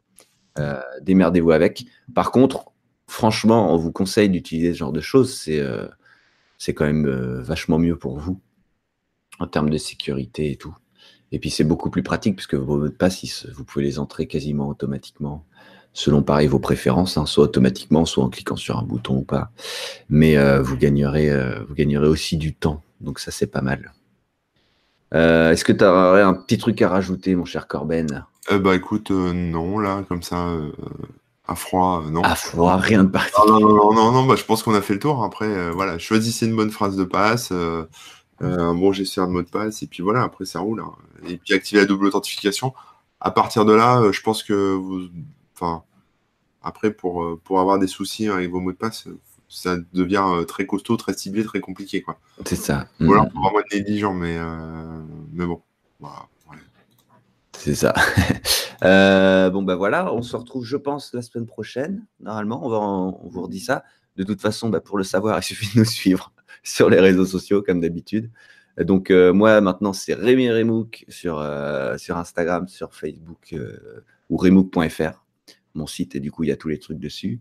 Euh, démerdez-vous avec. Par contre, franchement, on vous conseille d'utiliser ce genre de choses. C'est c'est quand même vachement mieux pour vous en termes de sécurité et tout. Et puis c'est beaucoup plus pratique puisque vos mots de passe, vous pouvez les entrer quasiment automatiquement selon pareil vos préférences, hein, soit automatiquement, soit en cliquant sur un bouton ou pas. Mais vous gagnerez, vous gagnerez aussi du temps. Donc ça, c'est pas mal. Est-ce que tu aurais un petit truc à rajouter, mon cher Corben? Bah écoute, non, là, comme ça, à froid, non. À froid, rien de particulier. Non, non, non, non, bah, je pense qu'on a fait le tour. Après, voilà, choisissez une bonne phrase de passe. Euh, un bon gestionnaire de mot de passe, et puis voilà, après ça roule. Hein. Et puis activer la double authentification. À partir de là, euh, je pense que vous. Enfin, après, pour, euh, pour avoir des soucis avec vos mots de passe, ça devient très costaud, très ciblé, très compliqué. quoi. C'est ça. Ou alors, pour vraiment être négligent, mais, mais bon. C'est ça. bon, ben voilà, on se retrouve, je pense, la semaine prochaine. Normalement, on, va on vous redit ça. De toute façon, bah, pour le savoir, il suffit de nous suivre sur les réseaux sociaux, comme d'habitude. Donc, euh, moi, maintenant, c'est Rémi Remouk sur, euh, sur Instagram, sur Facebook euh, ou remouk.fr, mon site, et du coup, il y a tous les trucs dessus.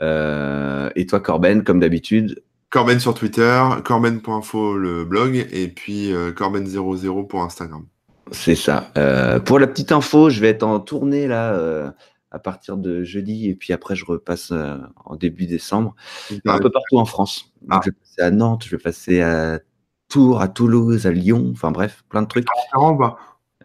et toi, Corben, comme d'habitude? Corben sur Twitter, corben.info le blog, et puis corben00 pour Instagram. C'est ça. pour la petite info, je vais être en tournée là à partir de jeudi et puis après je repasse euh, en début décembre un peu partout en France. Ah. Je vais passer à Nantes, je vais passer à Tours, à Toulouse, à Lyon, enfin bref, plein de trucs.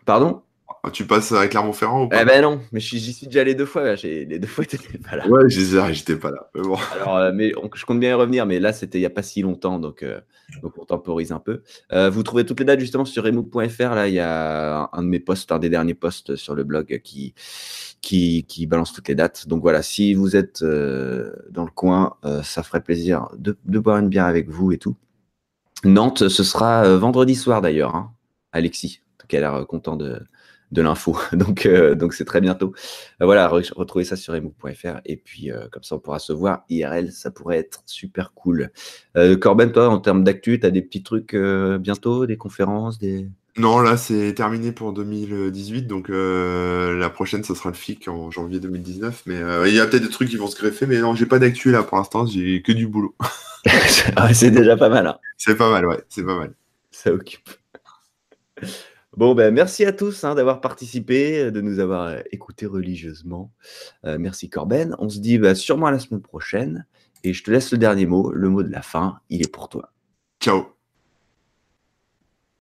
Pardon? ah, tu passes à Clermont-Ferrand ou pas Eh ben non, mais j'y suis déjà allé deux fois. Les deux fois, t'étais pas là. Ouais, j'étais pas là. Mais bon. Alors, euh, mais je compte bien y revenir, mais là, c'était il n'y a pas si longtemps, donc, euh, donc on temporise un peu. Euh, vous trouvez toutes les dates justement sur remook.fr. Là, il y a un de mes posts, un des derniers posts sur le blog qui, qui, qui balance toutes les dates. Donc voilà, si vous êtes dans le coin, ça ferait plaisir de, de, boire une bière avec vous et tout. Nantes, ce sera vendredi soir d'ailleurs, hein, Alexis, qui a l'air content de, de l'info. Donc, euh, donc c'est très bientôt. Euh, voilà, retrouvez ça sur emo.fr et puis euh, comme ça on pourra se voir IRL. Ça pourrait être super cool. Corben, toi, en termes d'actu, tu as des petits trucs bientôt, des conférences, des. Non, là c'est terminé pour 2018, donc la prochaine ce sera le FIC en janvier 2019. Mais il y a peut-être des trucs qui vont se greffer, mais non, j'ai pas d'actu là pour l'instant, j'ai que du boulot. c'est déjà pas mal. Hein. C'est pas mal, ouais, c'est pas mal. Ça occupe. Bon, ben, merci à tous hein, d'avoir participé, de nous avoir euh, écoutés religieusement. Euh, merci Corben. On se dit bah, sûrement à la semaine prochaine. Et je te laisse le dernier mot, le mot de la fin. Il est pour toi. Ciao.